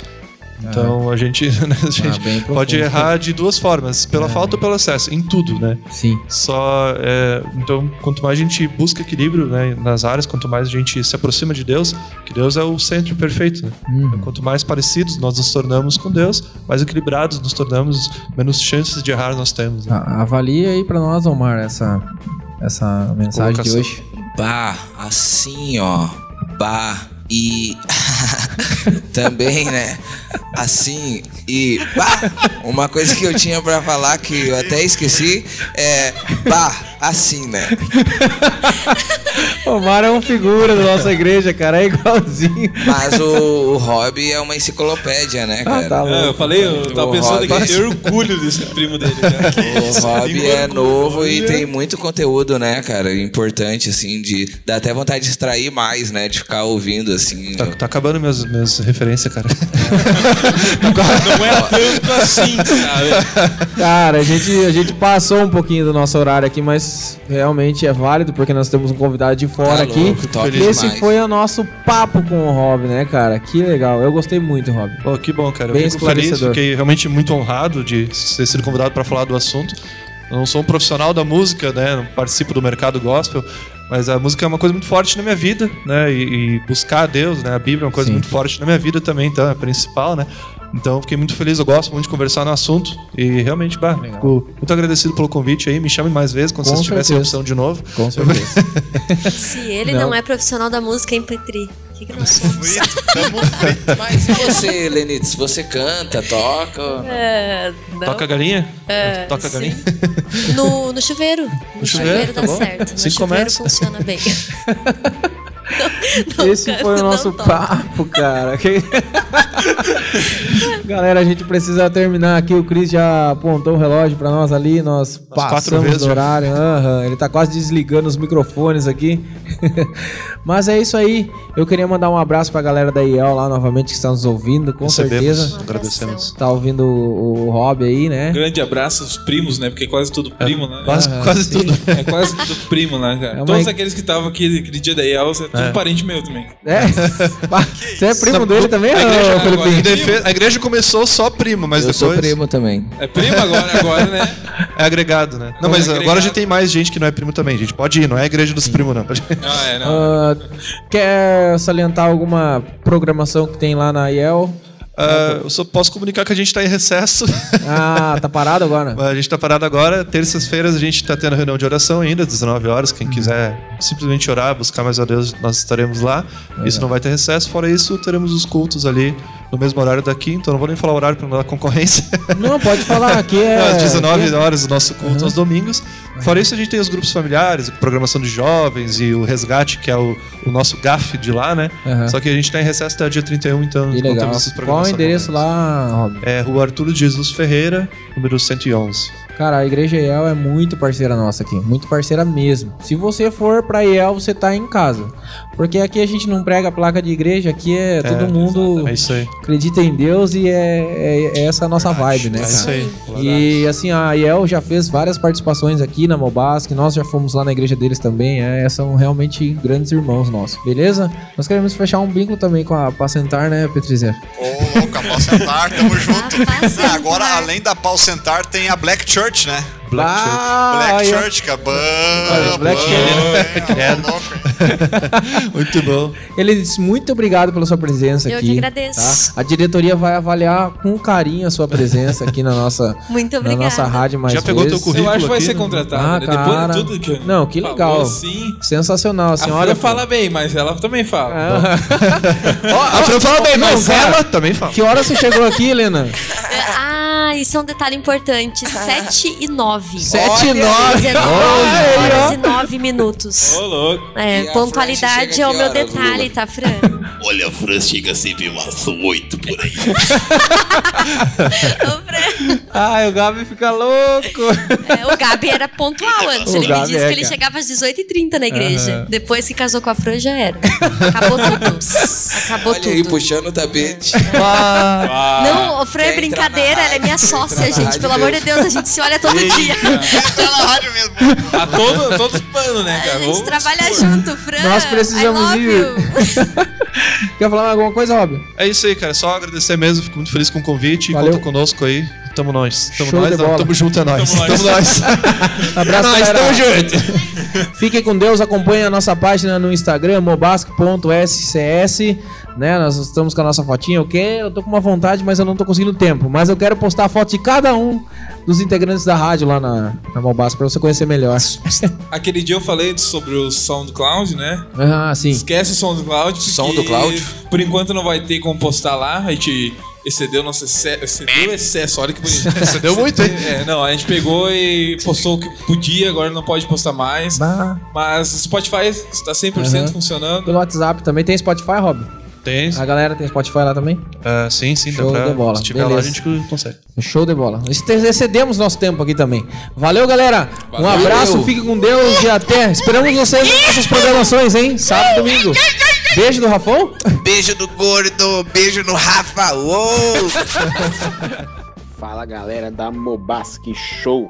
Então a gente, né, a gente bem pode errar de duas formas, pela falta ou pelo excesso, em tudo, né? Sim. Só é, então quanto mais a gente busca equilíbrio né, nas áreas, quanto mais a gente se aproxima de Deus, que Deus é o centro perfeito. Né? Uhum. Quanto mais parecidos nós nos tornamos com Deus, mais equilibrados nos tornamos, menos chances de errar nós temos. Né? A- Avalie aí pra nós, Omar, essa, essa mensagem de Colocação. hoje. Bah, assim, ó. Bah. E também, né? Assim, e bah, uma coisa que eu tinha pra falar que eu até esqueci é bah, assim, né? Omar é um figura da nossa igreja, cara, é igualzinho. Mas o, o Hobby é uma enciclopédia, né, cara? tá louco. É, eu falei, eu tava O pensando Hobby- aqui, eu orgulho desse primo dele. Cara. O hobby é novo e tem muito conteúdo, né, cara? Importante, assim, de. Dá até vontade de extrair mais, né? De ficar ouvindo, assim. Tá, tá acabando minhas, minhas referências, cara. Não é tanto assim, sabe? Cara, a gente, a gente passou um pouquinho do nosso horário aqui, mas realmente é válido porque nós temos um convidado de fora Tá aqui. louco, top e esse demais. foi o nosso papo com o Rob, né, cara? Que legal. Eu gostei muito, Rob. Pô, que bom, cara. Bem eu fico feliz, fiquei realmente muito honrado de ter sido convidado para falar do assunto. Eu não sou um profissional da música, né? Não participo do mercado gospel, mas a música é uma coisa muito forte na minha vida, né? E, e buscar a Deus, né? A Bíblia é uma coisa Sim. muito forte na minha vida também, então é principal, né? Então fiquei muito feliz, eu gosto muito de conversar no assunto e realmente, bah, fico muito agradecido pelo convite aí. Me chame mais vezes quando Com vocês tivessem a certeza. opção de novo. Com certeza. Se ele Não. não, é profissional da música, hein, Petri? O que, que nós somos? Mas e você, Lenites? Você canta, toca? É, não. Toca a galinha? É, Toca a sim. galinha? No, no chuveiro. No, chuveiro, dá tá bom. certo. No chuveiro começa. funciona bem. Esse foi o nosso não papo, cara. Galera, a gente precisa terminar aqui. O Cris já apontou o relógio pra nós ali. Nós passamos do horário. Aham, Ele tá quase desligando os microfones aqui. Mas é isso aí. Eu queria mandar um abraço pra galera da IEL lá novamente que está nos ouvindo, com Recebemos, certeza. agradecemos. Tá ouvindo o, o Rob aí, né? Grande abraço aos primos, né? Porque é quase tudo primo, né? Quase, quase tudo. É quase tudo primo, né, cara? É uma- Todos aqueles que estavam aqui aquele dia da IEL, é tudo É. parente meu também. É? Você é primo dele também, A igreja, em defe- a igreja começou só primo, mas Eu sou depois. primo também. É primo agora, agora, né? É agregado, né? Não, Como mas agregado. agora a gente tem mais gente que não é primo também. A gente pode ir, não é a igreja dos primos, não. Ah, é, não. Ah, quer salientar alguma programação que tem lá na IEL? Ah, eu só posso comunicar que a gente tá em recesso. Ah, tá parado agora? A gente tá parado agora. Terças-feiras a gente tá tendo reunião de oração ainda, 19 horas. Quem quiser simplesmente orar, buscar mais a Deus, nós estaremos lá. Isso não vai ter recesso. Fora isso, teremos os cultos ali no mesmo horário daqui. Então não vou nem falar o horário para não dar concorrência. Não, pode falar, aqui é. Às 19 aqui é- horas o nosso culto aos domingos. Fora isso, a gente tem os grupos familiares, a programação de jovens e o resgate, que é o, o nosso GAF de lá, né? Aham. Só que a gente tá em recesso até dia 31, então Que não legal. temos esses Qual o endereço lá, Rob? É Rua Arturo Jesus Ferreira, número 111. Cara, a Igreja IEL é muito parceira nossa aqui, muito parceira mesmo. Se você for pra IEL, você tá em casa. Porque aqui a gente não prega placa de igreja, aqui é, todo mundo É isso aí. acredita em Deus e é, é- é essa a nossa vibe, né, É isso aí. E assim, a IEL já fez várias participações aqui na Mobasque, nós já fomos lá na igreja deles também, é, são realmente grandes irmãos nossos, beleza? Nós queremos fechar um vínculo também com a Pacentar, né, Petrizer? Ô, louco, a Pau Sentar, tamo junto. Pacentar. Ah, agora, além da Pau Sentar, tem a Black Church, né? Black Ah, Black aí, ó. Church, cabã. Black Muito bom. Eles, muito obrigado pela sua presença Eu aqui. que agradeço. tá? A diretoria vai avaliar com carinho a sua presença aqui na nossa, Muito na obrigada. nossa rádio mais Já pegou vezes. teu currículo Eu acho que vai ser né? contratado, Ah, né? cara. Depois de tudo que. Não, que falou, legal. Assim, Sensacional, a a senhora. Fran fala bem, mas ela também fala. Ó, A Fran fala bem, não, mas cara, ela também fala. Que hora você chegou aqui, Helena? Ah, isso é um detalhe importante. 7 e 9. 7 e 9. 19 horas e 9 minutos. Ô, louco. É, E pontualidade é o meu detalhe, Lula? tá, Fran? Olha, a Fran chega sempre umas oito por aí. Ô, Fran. Ai, o Gabi fica louco. É, o Gabi era pontual antes. O Ele Gabi me disse é, que ele cara. chegava às 18h30 na igreja. Aham. Depois que casou com a Fran, já era. Acabou tudo. Acabou Olha aí, tudo. puxando o tapete. Não, o Fran é brincadeira, ela é minha sócia, gente. rádio Pelo amor de mesmo. Deus, a gente se olha todo dia. Tá na rádio mesmo. A todo, todos os panos, né, A cara? gente Vamos trabalha junto, Fran. Nós precisamos ir. you. Quer falar alguma coisa, Rob? É isso aí, cara. Só agradecer mesmo. Fico muito feliz com o convite. Valeu. Conta conosco aí. Tamo nós. Tamo Show nós. não. Tamo junto, é nós. Tamo Tamo nós. nós. Abraço, nós, galera. tamo junto. Fiquem com Deus, acompanhe a nossa página no Instagram, mobasque.scs, né? Nós estamos com a nossa fotinha, ok? Eu tô com uma vontade, mas eu não tô conseguindo tempo. Mas eu quero postar a foto de cada um dos integrantes da rádio lá na, na Mobasque, pra você conhecer melhor. Aquele dia eu falei sobre o SoundCloud, né? Ah, sim. Esquece o SoundCloud. SoundCloud? Por enquanto não vai ter como postar lá. A gente excedeu nosso excesso. Excedeu o excesso, olha que bonito. Excedeu muito, hein? É, não, a gente pegou e postou o que podia, agora não pode postar mais. Bah, Mas o Spotify está 100% Aham. funcionando. pelo WhatsApp também. Tem Spotify, Rob? Tem. A galera tem Spotify lá também? Ah, sim, sim. Show dá pra, de bola. Se tiver lá, a Beleza. gente consegue. Show de bola. Excedemos nosso tempo aqui também. Valeu, galera. Um Valeu. abraço, fique com Deus e até. Esperamos vocês nas nossas programações, hein? Sábado e domingo. Beijo do Rafão. Beijo do gordo, beijo no Rafa. Uou! Fala galera da Mobasque Show.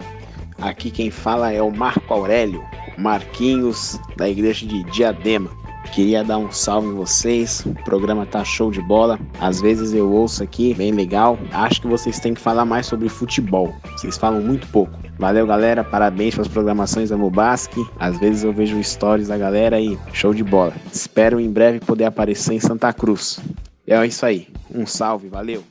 Aqui quem fala é o Marco Aurélio, Marquinhos, da igreja de Diadema. Queria dar um salve em vocês. O programa tá show de bola. Às vezes eu ouço aqui, bem legal. Acho que vocês têm que falar mais sobre futebol. Vocês falam muito pouco. Valeu, galera. Parabéns pelas programações da Mobasque. Às vezes eu vejo stories da galera e show de bola. Espero em breve poder aparecer em Santa Cruz. É isso aí. Um salve, valeu.